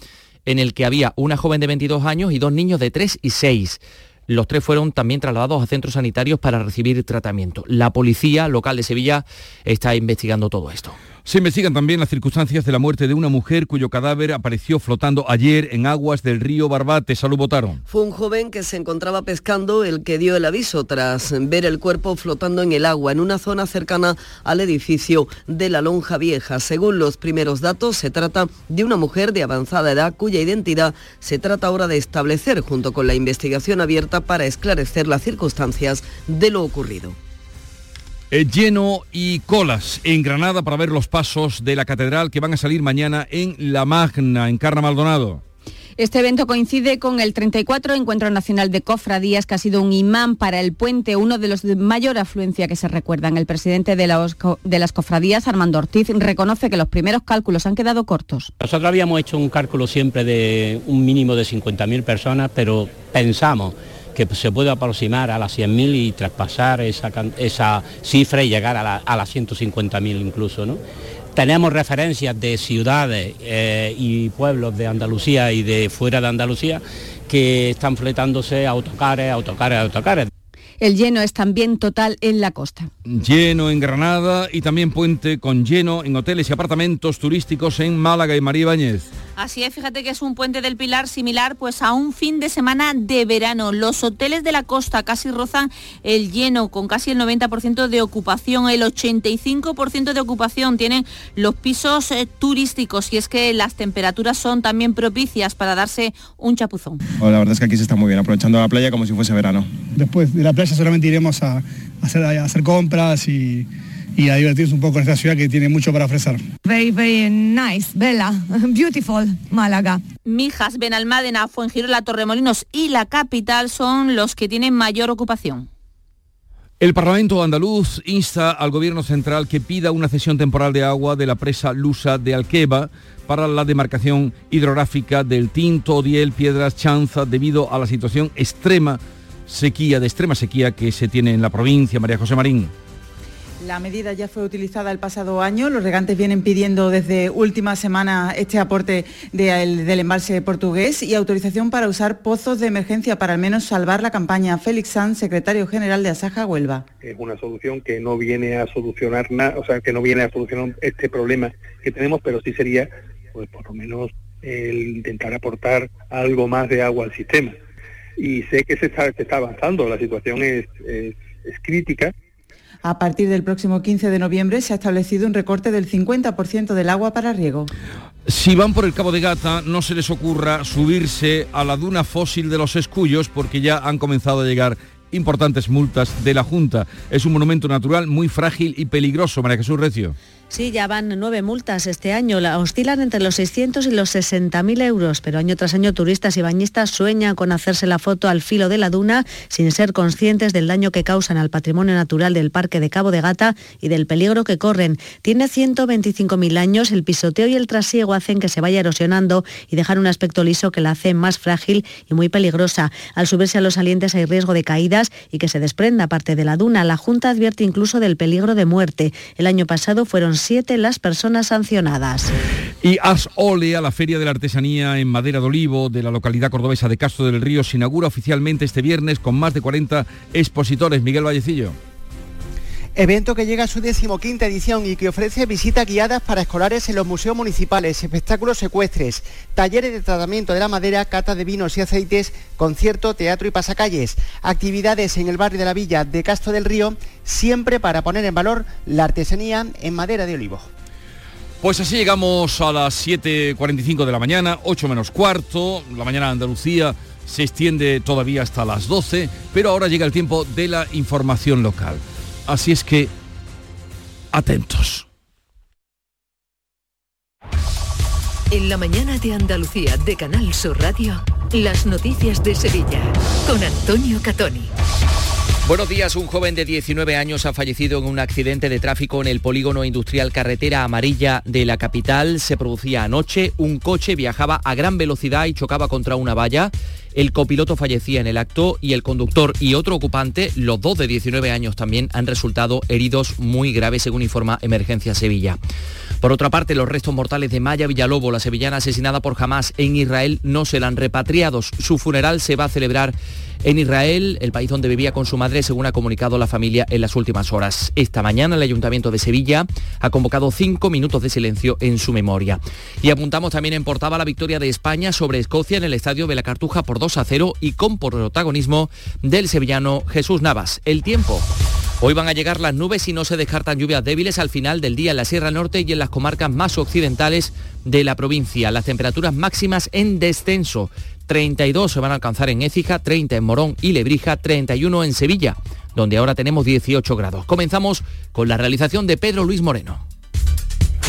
en el que había una joven de 22 años y dos niños de 3 y 6. Los tres fueron también trasladados a centros sanitarios para recibir tratamiento. La policía local de Sevilla está investigando todo esto. Se investigan también las circunstancias de la muerte de una mujer cuyo cadáver apareció flotando ayer en aguas del río Barbate. Salud votaron. Fue un joven que se encontraba pescando el que dio el aviso tras ver el cuerpo flotando en el agua en una zona cercana al edificio de la Lonja Vieja. Según los primeros datos, se trata de una mujer de avanzada edad cuya identidad se trata ahora de establecer junto con la investigación abierta para esclarecer las circunstancias de lo ocurrido. Eh, lleno y colas en Granada para ver los pasos de la catedral que van a salir mañana en La Magna, en Carna Maldonado. Este evento coincide con el 34 Encuentro Nacional de Cofradías, que ha sido un imán para el puente, uno de los de mayor afluencia que se recuerdan. El presidente de, de las cofradías, Armando Ortiz, reconoce que los primeros cálculos han quedado cortos. Nosotros habíamos hecho un cálculo siempre de un mínimo de 50.000 personas, pero pensamos que se puede aproximar a las 100.000 y traspasar esa, esa, cifra y llegar a, la, a las 150.000 incluso. ¿no? Tenemos referencias de ciudades eh, y pueblos de Andalucía y de fuera de Andalucía que están fletándose autocares, autocares, autocares. El lleno es también total en la costa. Lleno en Granada y también puente con lleno en hoteles y apartamentos turísticos en Málaga y María Ibáñez. Así es, fíjate que es un puente del Pilar similar pues a un fin de semana de verano. Los hoteles de la costa casi rozan el lleno con casi el 90% de ocupación, el 85% de ocupación tienen los pisos eh, turísticos y es que las temperaturas son también propicias para darse un chapuzón. la verdad es que aquí se está muy bien, aprovechando la playa como si fuese verano. Después de la playa solamente iremos a, hacer, a hacer compras y y a divertirse un poco en esta ciudad que tiene mucho para ofrecer. Very, very nice, bella, beautiful, Málaga. Mijas, Benalmádena, Fuengirola, Torremolinos y la capital son los que tienen mayor ocupación. El Parlamento andaluz insta al Gobierno central que pida una cesión temporal de agua de la presa Lusa de Alqueva para la demarcación hidrográfica del Tinto, Odiel, Piedras, Chanza, debido a la situación extrema sequía, de extrema sequía que se tiene en la provincia. María José Marín. La medida ya fue utilizada el pasado año. Los regantes vienen pidiendo desde última semana este aporte del embalse portugués y autorización para usar pozos de emergencia para al menos salvar la campaña. Félix Sanz, secretario general de Asaja Huelva. Es una solución que no viene a solucionar nada, o sea, que no viene a solucionar este problema que tenemos, pero sí sería, pues por lo menos, el intentar aportar algo más de agua al sistema. Y sé que se está, avanzando, la situación es crítica a partir del próximo 15 de noviembre se ha establecido un recorte del 50% del agua para riego. Si van por el Cabo de Gata, no se les ocurra subirse a la duna fósil de los escullos porque ya han comenzado a llegar importantes multas de la Junta. Es un monumento natural muy frágil y peligroso, María Jesús Recio. Sí, ya van nueve multas este año. La oscilan entre los 600 y los 60.000 euros, pero año tras año turistas y bañistas sueñan con hacerse la foto al filo de la duna sin ser conscientes del daño que causan al patrimonio natural del Parque de Cabo de Gata y del peligro que corren. Tiene 125.000 años, el pisoteo y el trasiego hacen que se vaya erosionando y dejar un aspecto liso que la hace más frágil y muy peligrosa. Al subirse a los salientes hay riesgo de caídas y que se desprenda parte de la duna. La Junta advierte incluso del peligro de muerte. El año pasado fueron siete las personas sancionadas. Y Ars Olea, la Feria de la Artesanía en Madera de Olivo de la localidad cordobesa de Castro del Río, se inaugura oficialmente este viernes con más de 40 expositores. Miguel Vallecillo. Evento que llega a su decimoquinta edición y que ofrece visitas guiadas para escolares en los museos municipales, espectáculos secuestres, talleres de tratamiento de la madera, cata de vinos y aceites, concierto, teatro y pasacalles, actividades en el barrio de la villa de Castro del Río, siempre para poner en valor la artesanía en madera de olivo. Pues así llegamos a las 7.45 de la mañana, 8 menos cuarto, la mañana de Andalucía se extiende todavía hasta las 12, pero ahora llega el tiempo de la información local. Así es que, atentos. En la mañana de Andalucía de Canal Sur Radio, las noticias de Sevilla con Antonio Catoni. Buenos días, un joven de 19 años ha fallecido en un accidente de tráfico en el polígono industrial Carretera Amarilla de la capital. Se producía anoche, un coche viajaba a gran velocidad y chocaba contra una valla. El copiloto fallecía en el acto y el conductor y otro ocupante, los dos de 19 años también, han resultado heridos muy graves, según informa Emergencia Sevilla. Por otra parte, los restos mortales de Maya Villalobo, la sevillana asesinada por Hamas en Israel, no serán repatriados. Su funeral se va a celebrar en Israel, el país donde vivía con su madre, según ha comunicado la familia en las últimas horas. Esta mañana el Ayuntamiento de Sevilla ha convocado cinco minutos de silencio en su memoria. Y apuntamos también en portada la victoria de España sobre Escocia en el Estadio de la Cartuja por 2 a 0 y con protagonismo del sevillano Jesús Navas. El tiempo. Hoy van a llegar las nubes y no se descartan lluvias débiles al final del día en la Sierra Norte y en las comarcas más occidentales de la provincia. Las temperaturas máximas en descenso. 32 se van a alcanzar en Écija, 30 en Morón y Lebrija, 31 en Sevilla, donde ahora tenemos 18 grados. Comenzamos con la realización de Pedro Luis Moreno.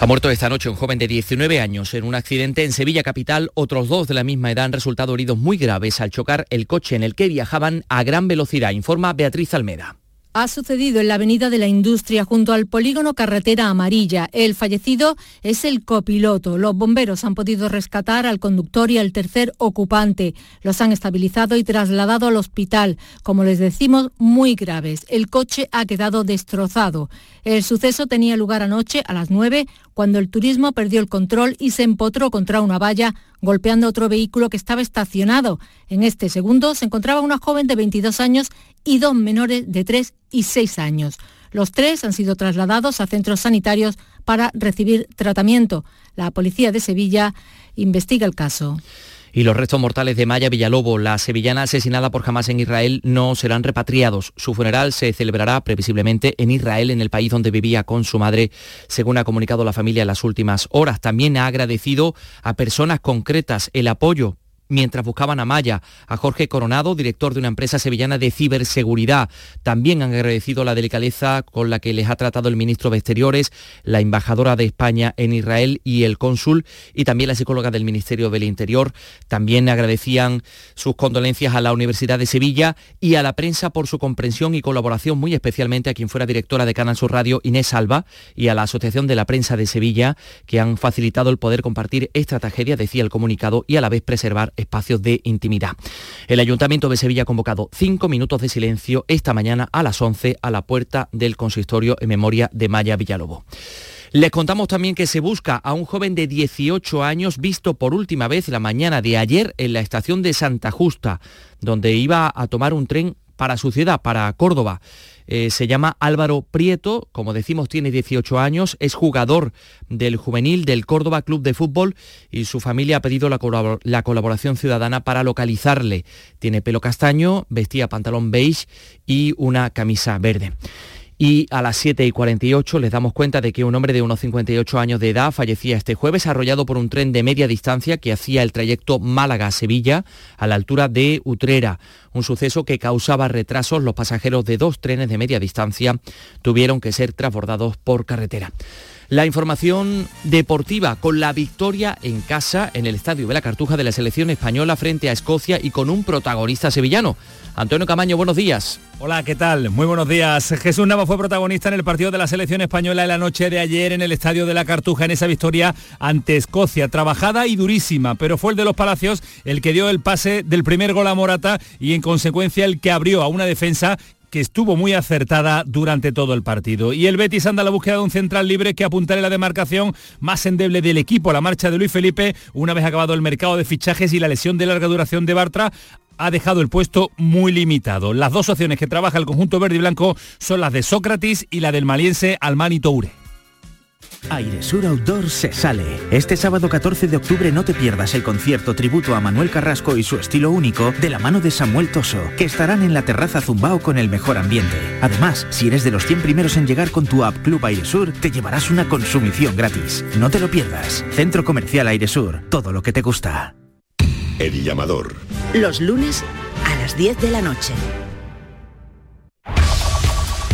Ha muerto esta noche un joven de 19 años en un accidente en Sevilla Capital. Otros dos de la misma edad han resultado heridos muy graves al chocar el coche en el que viajaban a gran velocidad, informa Beatriz Almeda ha sucedido en la Avenida de la Industria junto al polígono Carretera Amarilla. El fallecido es el copiloto. Los bomberos han podido rescatar al conductor y al tercer ocupante. Los han estabilizado y trasladado al hospital. Como les decimos, muy graves. El coche ha quedado destrozado. El suceso tenía lugar anoche a las 9 cuando el turismo perdió el control y se empotró contra una valla golpeando otro vehículo que estaba estacionado. En este segundo se encontraba una joven de 22 años y dos menores de 3 y 6 años. Los tres han sido trasladados a centros sanitarios para recibir tratamiento. La policía de Sevilla investiga el caso y los restos mortales de Maya Villalobo, la sevillana asesinada por Hamas en Israel, no serán repatriados. Su funeral se celebrará previsiblemente en Israel, en el país donde vivía con su madre, según ha comunicado la familia en las últimas horas. También ha agradecido a personas concretas el apoyo mientras buscaban a Maya, a Jorge Coronado, director de una empresa sevillana de ciberseguridad. También han agradecido la delicadeza con la que les ha tratado el ministro de Exteriores, la embajadora de España en Israel y el cónsul, y también la psicóloga del Ministerio del Interior. También agradecían sus condolencias a la Universidad de Sevilla y a la prensa por su comprensión y colaboración, muy especialmente a quien fuera directora de Canal Sur Radio, Inés Alba, y a la Asociación de la Prensa de Sevilla, que han facilitado el poder compartir esta tragedia, decía el comunicado, y a la vez preservar espacios de intimidad. El Ayuntamiento de Sevilla ha convocado cinco minutos de silencio esta mañana a las 11 a la puerta del consistorio en memoria de Maya Villalobo. Les contamos también que se busca a un joven de 18 años visto por última vez la mañana de ayer en la estación de Santa Justa, donde iba a tomar un tren para su ciudad, para Córdoba. Eh, se llama Álvaro Prieto, como decimos tiene 18 años, es jugador del juvenil del Córdoba Club de Fútbol y su familia ha pedido la, la colaboración ciudadana para localizarle. Tiene pelo castaño, vestía pantalón beige y una camisa verde y a las 7 y 48 les damos cuenta de que un hombre de unos 58 años de edad fallecía este jueves arrollado por un tren de media distancia que hacía el trayecto Málaga-Sevilla a la altura de Utrera. Un suceso que causaba retrasos. Los pasajeros de dos trenes de media distancia tuvieron que ser transbordados por carretera. La información deportiva con la victoria en casa en el Estadio de la Cartuja de la selección española frente a Escocia y con un protagonista sevillano. Antonio Camaño, buenos días. Hola, ¿qué tal? Muy buenos días. Jesús Nava fue protagonista en el partido de la selección española en la noche de ayer en el Estadio de la Cartuja en esa victoria ante Escocia, trabajada y durísima, pero fue el de los Palacios el que dio el pase del primer gol a Morata y en consecuencia el que abrió a una defensa que estuvo muy acertada durante todo el partido. Y el Betis anda a la búsqueda de un central libre que apuntará la demarcación más endeble del equipo. La marcha de Luis Felipe, una vez acabado el mercado de fichajes y la lesión de larga duración de Bartra, ha dejado el puesto muy limitado. Las dos opciones que trabaja el conjunto verde y blanco son las de Sócrates y la del maliense Almani Toure. Sur Outdoor se sale. Este sábado 14 de octubre no te pierdas el concierto tributo a Manuel Carrasco y su estilo único de la mano de Samuel Toso, que estarán en la terraza Zumbao con el mejor ambiente. Además, si eres de los 100 primeros en llegar con tu app Club Sur, te llevarás una consumición gratis. No te lo pierdas. Centro Comercial Sur, todo lo que te gusta. El llamador. Los lunes a las 10 de la noche.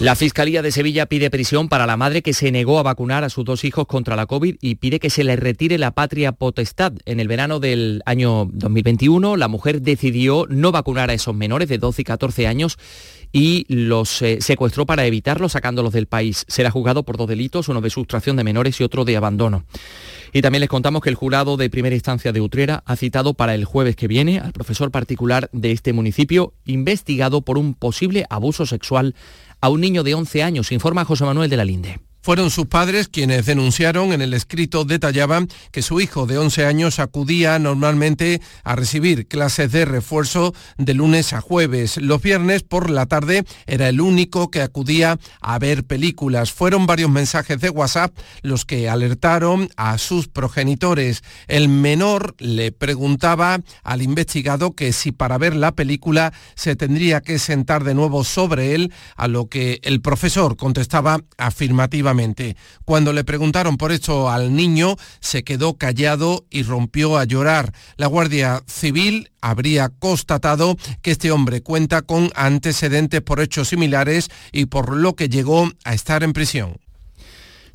La Fiscalía de Sevilla pide prisión para la madre que se negó a vacunar a sus dos hijos contra la COVID y pide que se le retire la patria potestad. En el verano del año 2021, la mujer decidió no vacunar a esos menores de 12 y 14 años y los eh, secuestró para evitarlos sacándolos del país. Será juzgado por dos delitos, uno de sustracción de menores y otro de abandono. Y también les contamos que el jurado de primera instancia de Utrera ha citado para el jueves que viene al profesor particular de este municipio investigado por un posible abuso sexual a un niño de 11 años, informa José Manuel de la Linde. Fueron sus padres quienes denunciaron, en el escrito detallaban que su hijo de 11 años acudía normalmente a recibir clases de refuerzo de lunes a jueves. Los viernes por la tarde era el único que acudía a ver películas. Fueron varios mensajes de WhatsApp los que alertaron a sus progenitores. El menor le preguntaba al investigado que si para ver la película se tendría que sentar de nuevo sobre él, a lo que el profesor contestaba afirmativamente cuando le preguntaron por esto al niño, se quedó callado y rompió a llorar. La Guardia Civil habría constatado que este hombre cuenta con antecedentes por hechos similares y por lo que llegó a estar en prisión.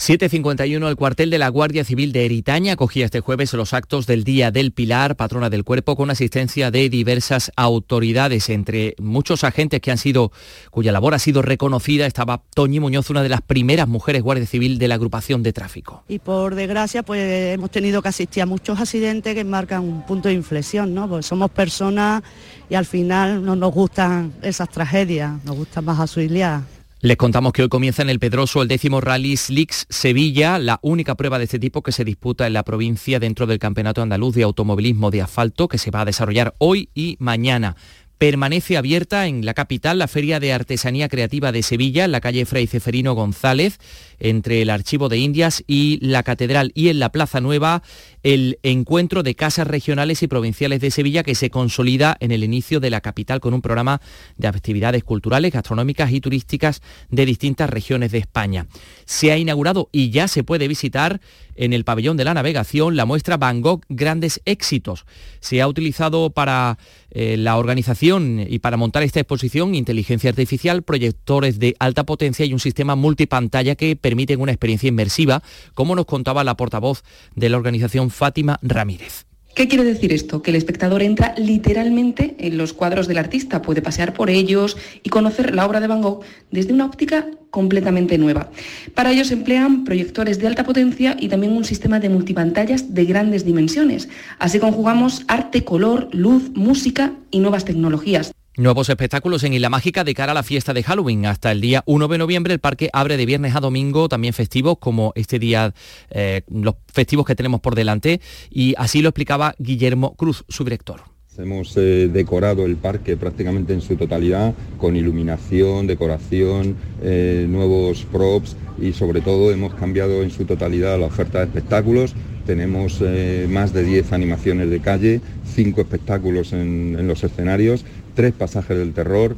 7.51, el cuartel de la Guardia Civil de Eritaña acogía este jueves los actos del Día del Pilar, patrona del cuerpo, con asistencia de diversas autoridades. Entre muchos agentes que han sido, cuya labor ha sido reconocida, estaba Toñi Muñoz, una de las primeras mujeres Guardia Civil de la agrupación de tráfico. Y por desgracia, pues hemos tenido que asistir a muchos accidentes que marcan un punto de inflexión, ¿no? Pues somos personas y al final no nos gustan esas tragedias, nos gustan más auxiliar. Les contamos que hoy comienza en el Pedroso el décimo Rally Slicks Sevilla, la única prueba de este tipo que se disputa en la provincia dentro del Campeonato Andaluz de Automovilismo de Asfalto que se va a desarrollar hoy y mañana. Permanece abierta en la capital la Feria de Artesanía Creativa de Sevilla, en la calle Fray Ceferino González, entre el Archivo de Indias y la Catedral, y en la Plaza Nueva el encuentro de casas regionales y provinciales de Sevilla que se consolida en el inicio de la capital con un programa de actividades culturales, gastronómicas y turísticas de distintas regiones de España. Se ha inaugurado y ya se puede visitar en el pabellón de la navegación la muestra Van Gogh Grandes Éxitos. Se ha utilizado para eh, la organización y para montar esta exposición inteligencia artificial, proyectores de alta potencia y un sistema multipantalla que permiten una experiencia inmersiva, como nos contaba la portavoz de la organización Fátima Ramírez. ¿Qué quiere decir esto? Que el espectador entra literalmente en los cuadros del artista, puede pasear por ellos y conocer la obra de Van Gogh desde una óptica completamente nueva. Para ello se emplean proyectores de alta potencia y también un sistema de multipantallas de grandes dimensiones. Así conjugamos arte, color, luz, música y nuevas tecnologías. Nuevos espectáculos en Isla Mágica de cara a la fiesta de Halloween. Hasta el día 1 de noviembre el parque abre de viernes a domingo, también festivos como este día, eh, los festivos que tenemos por delante. Y así lo explicaba Guillermo Cruz, su director. Hemos eh, decorado el parque prácticamente en su totalidad con iluminación, decoración, eh, nuevos props y sobre todo hemos cambiado en su totalidad la oferta de espectáculos. Tenemos más de 10 animaciones de calle, 5 espectáculos en los escenarios tres pasajes del terror.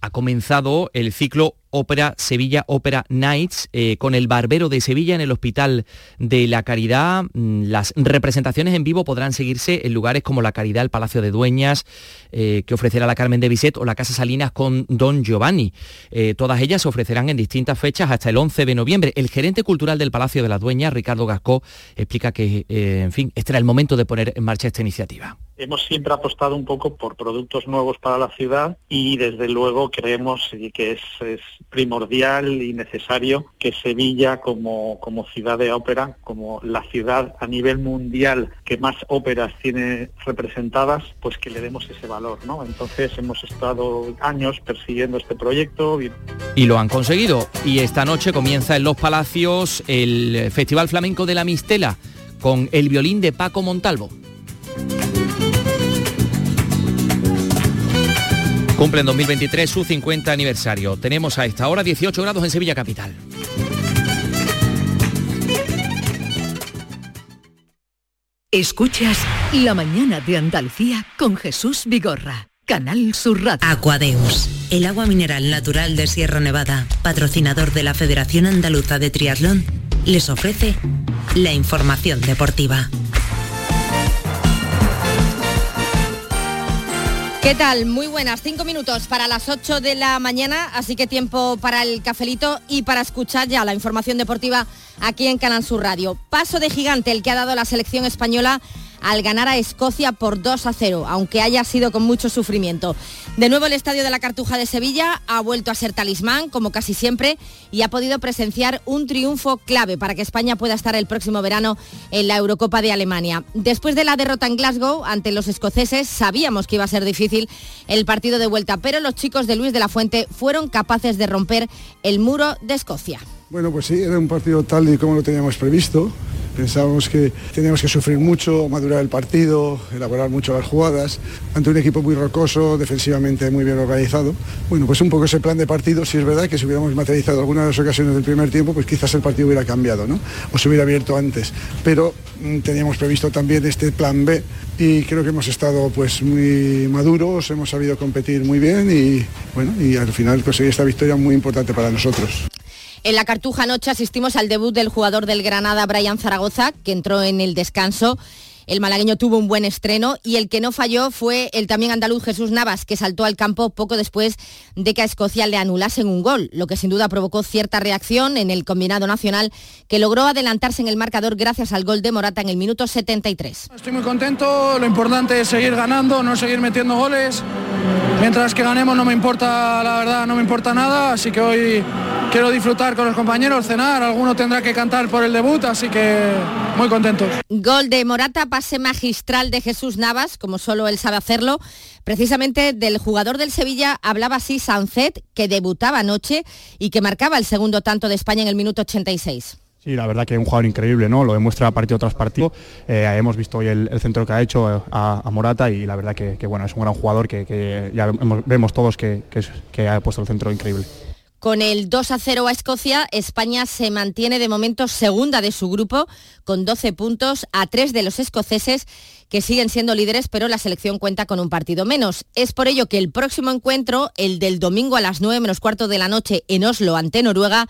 Ha comenzado el ciclo Ópera Sevilla Ópera Nights eh, con el Barbero de Sevilla en el Hospital de la Caridad. Mm, las representaciones en vivo podrán seguirse en lugares como la Caridad, el Palacio de Dueñas, eh, que ofrecerá la Carmen de Bizet o la Casa Salinas con Don Giovanni. Eh, todas ellas se ofrecerán en distintas fechas hasta el 11 de noviembre. El gerente cultural del Palacio de las Dueñas, Ricardo Gascó, explica que, en fin, este era el momento de poner en marcha esta iniciativa hemos siempre apostado un poco por productos nuevos para la ciudad y desde luego creemos que es, primordial y necesario que Sevilla como, ciudad de ópera, como la ciudad a nivel mundial que más óperas tiene representadas, pues que le demos ese valor. Entonces hemos estado años persiguiendo este proyecto. Y lo han conseguido. Y esta noche comienza en Los Palacios el Festival Flamenco de la Mistela con el violín de Paco Montalvo. Cumple en 2023 su 50 aniversario. Tenemos a esta hora 18 grados en Sevilla Capital. Escuchas La mañana de Andalucía con Jesús Vigorra. Canal Sur Radio. Aquadeus, el agua mineral natural de Sierra Nevada, patrocinador de la Federación Andaluza de Triatlón, les ofrece la información deportiva. ¿Qué tal? Muy buenas, cinco minutos para las 8 de la mañana, así que tiempo para el cafelito y para escuchar ya la información deportiva aquí en Canal Sur Radio. Paso de gigante el que ha dado la selección española al ganar a Escocia por 2 a 0, aunque haya sido con mucho sufrimiento. De nuevo el Estadio de la Cartuja de Sevilla ha vuelto a ser talismán, como casi siempre, y ha podido presenciar un triunfo clave para que España pueda estar el próximo verano en la Eurocopa de Alemania. Después de la derrota en Glasgow ante los escoceses, sabíamos que iba a ser difícil el partido de vuelta, pero los chicos de Luis de la Fuente fueron capaces de romper el muro de Escocia. Bueno, pues sí, era un partido tal y como lo teníamos previsto. Pensábamos que teníamos que sufrir mucho, madurar el partido, elaborar mucho las jugadas, ante un equipo muy rocoso, defensivamente muy bien organizado. Bueno, pues un poco ese plan de partido, si es verdad que si hubiéramos materializado algunas de las ocasiones del primer tiempo, pues quizás el partido hubiera cambiado, ¿no? O se hubiera abierto antes. Pero mm, teníamos previsto también este plan B y creo que hemos estado pues muy maduros, hemos sabido competir muy bien y bueno, y al final conseguir esta victoria muy importante para nosotros. En la Cartuja Noche asistimos al debut del jugador del Granada, Brian Zaragoza, que entró en el descanso. El malagueño tuvo un buen estreno y el que no falló fue el también andaluz Jesús Navas, que saltó al campo poco después de que a Escocia le anulasen un gol, lo que sin duda provocó cierta reacción en el combinado nacional, que logró adelantarse en el marcador gracias al gol de Morata en el minuto 73. Estoy muy contento, lo importante es seguir ganando, no seguir metiendo goles. Mientras que ganemos no me importa, la verdad, no me importa nada, así que hoy quiero disfrutar con los compañeros, cenar, alguno tendrá que cantar por el debut, así que muy contentos. Gol de Morata, pase magistral de Jesús Navas, como solo él sabe hacerlo. Precisamente del jugador del Sevilla hablaba así Sancet, que debutaba anoche y que marcaba el segundo tanto de España en el minuto 86. Sí, la verdad que es un jugador increíble, ¿no? Lo demuestra partido tras partido. Eh, hemos visto hoy el, centro que ha hecho eh, a, Morata y la verdad que, bueno, es un gran jugador que, ya vemos, todos que, que ha puesto el centro increíble. Con el 2 a 0 a Escocia, España se mantiene de momento segunda de su grupo con 12 puntos a 3 de los escoceses que siguen siendo líderes, pero la selección cuenta con un partido menos. Es por ello que el próximo encuentro, el del domingo a las 9 menos cuarto de la noche en Oslo ante Noruega,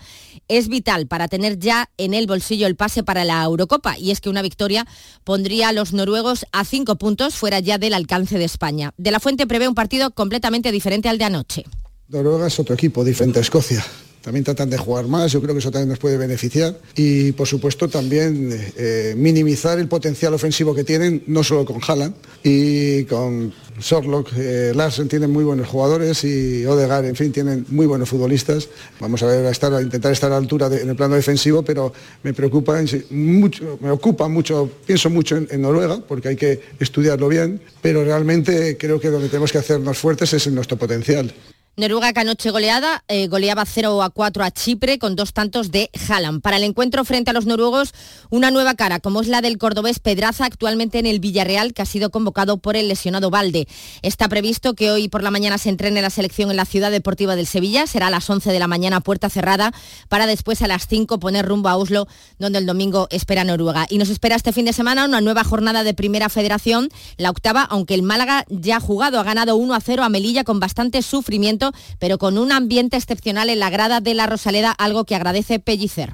es vital para tener ya en el bolsillo el pase para la Eurocopa. Y es que una victoria pondría a los noruegos a 5 puntos fuera ya del alcance de España. De la Fuente prevé un partido completamente diferente al de anoche. Noruega es otro equipo diferente a Escocia. también tratan de jugar más, yo creo que eso también nos puede beneficiar y por supuesto también eh, minimizar el potencial ofensivo que tienen, no solo con Haaland y con Sorlock, eh, Larsen tienen muy buenos jugadores y Odegaard, en fin, tienen muy buenos futbolistas. Vamos a ver a, intentar estar a la altura en el plano defensivo, pero me preocupa mucho, me ocupa mucho, pienso mucho en, Noruega, porque hay que estudiarlo bien, pero realmente creo que donde tenemos que hacernos fuertes es en nuestro potencial. Noruega que anoche goleada, eh, goleaba 0 a 4 a Chipre con dos tantos de Haaland. Para el encuentro frente a los noruegos, una nueva cara, como es la del cordobés Pedraza, actualmente en el Villarreal, que ha sido convocado por el lesionado Valde. Está previsto que hoy por la mañana se entrene la selección en la Ciudad Deportiva del Sevilla, será a las 11 de la mañana puerta cerrada, para después a las 5 poner rumbo a Oslo, donde el domingo espera Noruega. Y nos espera este fin de semana una nueva jornada de Primera Federación, la octava, aunque el Málaga ya ha jugado, ha ganado 1 a 0 a Melilla con bastante sufrimiento pero con un ambiente excepcional en la grada de la Rosaleda, algo que agradece Pellicer.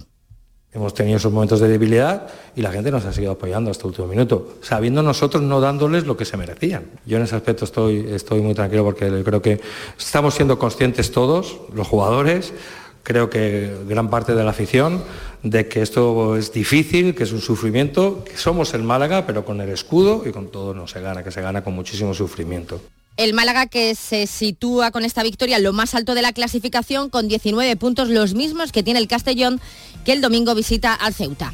Hemos tenido esos momentos de debilidad y la gente nos ha seguido apoyando hasta el último minuto, sabiendo nosotros no dándoles lo que se merecían. Yo en ese aspecto estoy, estoy muy tranquilo porque creo que estamos siendo conscientes todos, los jugadores, creo que gran parte de la afición, de que esto es difícil, que es un sufrimiento, que somos el Málaga, pero con el escudo y con todo no se gana, que se gana con muchísimo sufrimiento. El Málaga que se sitúa con esta victoria lo más alto de la clasificación con 19 puntos, los mismos que tiene el Castellón, que el domingo visita al Ceuta.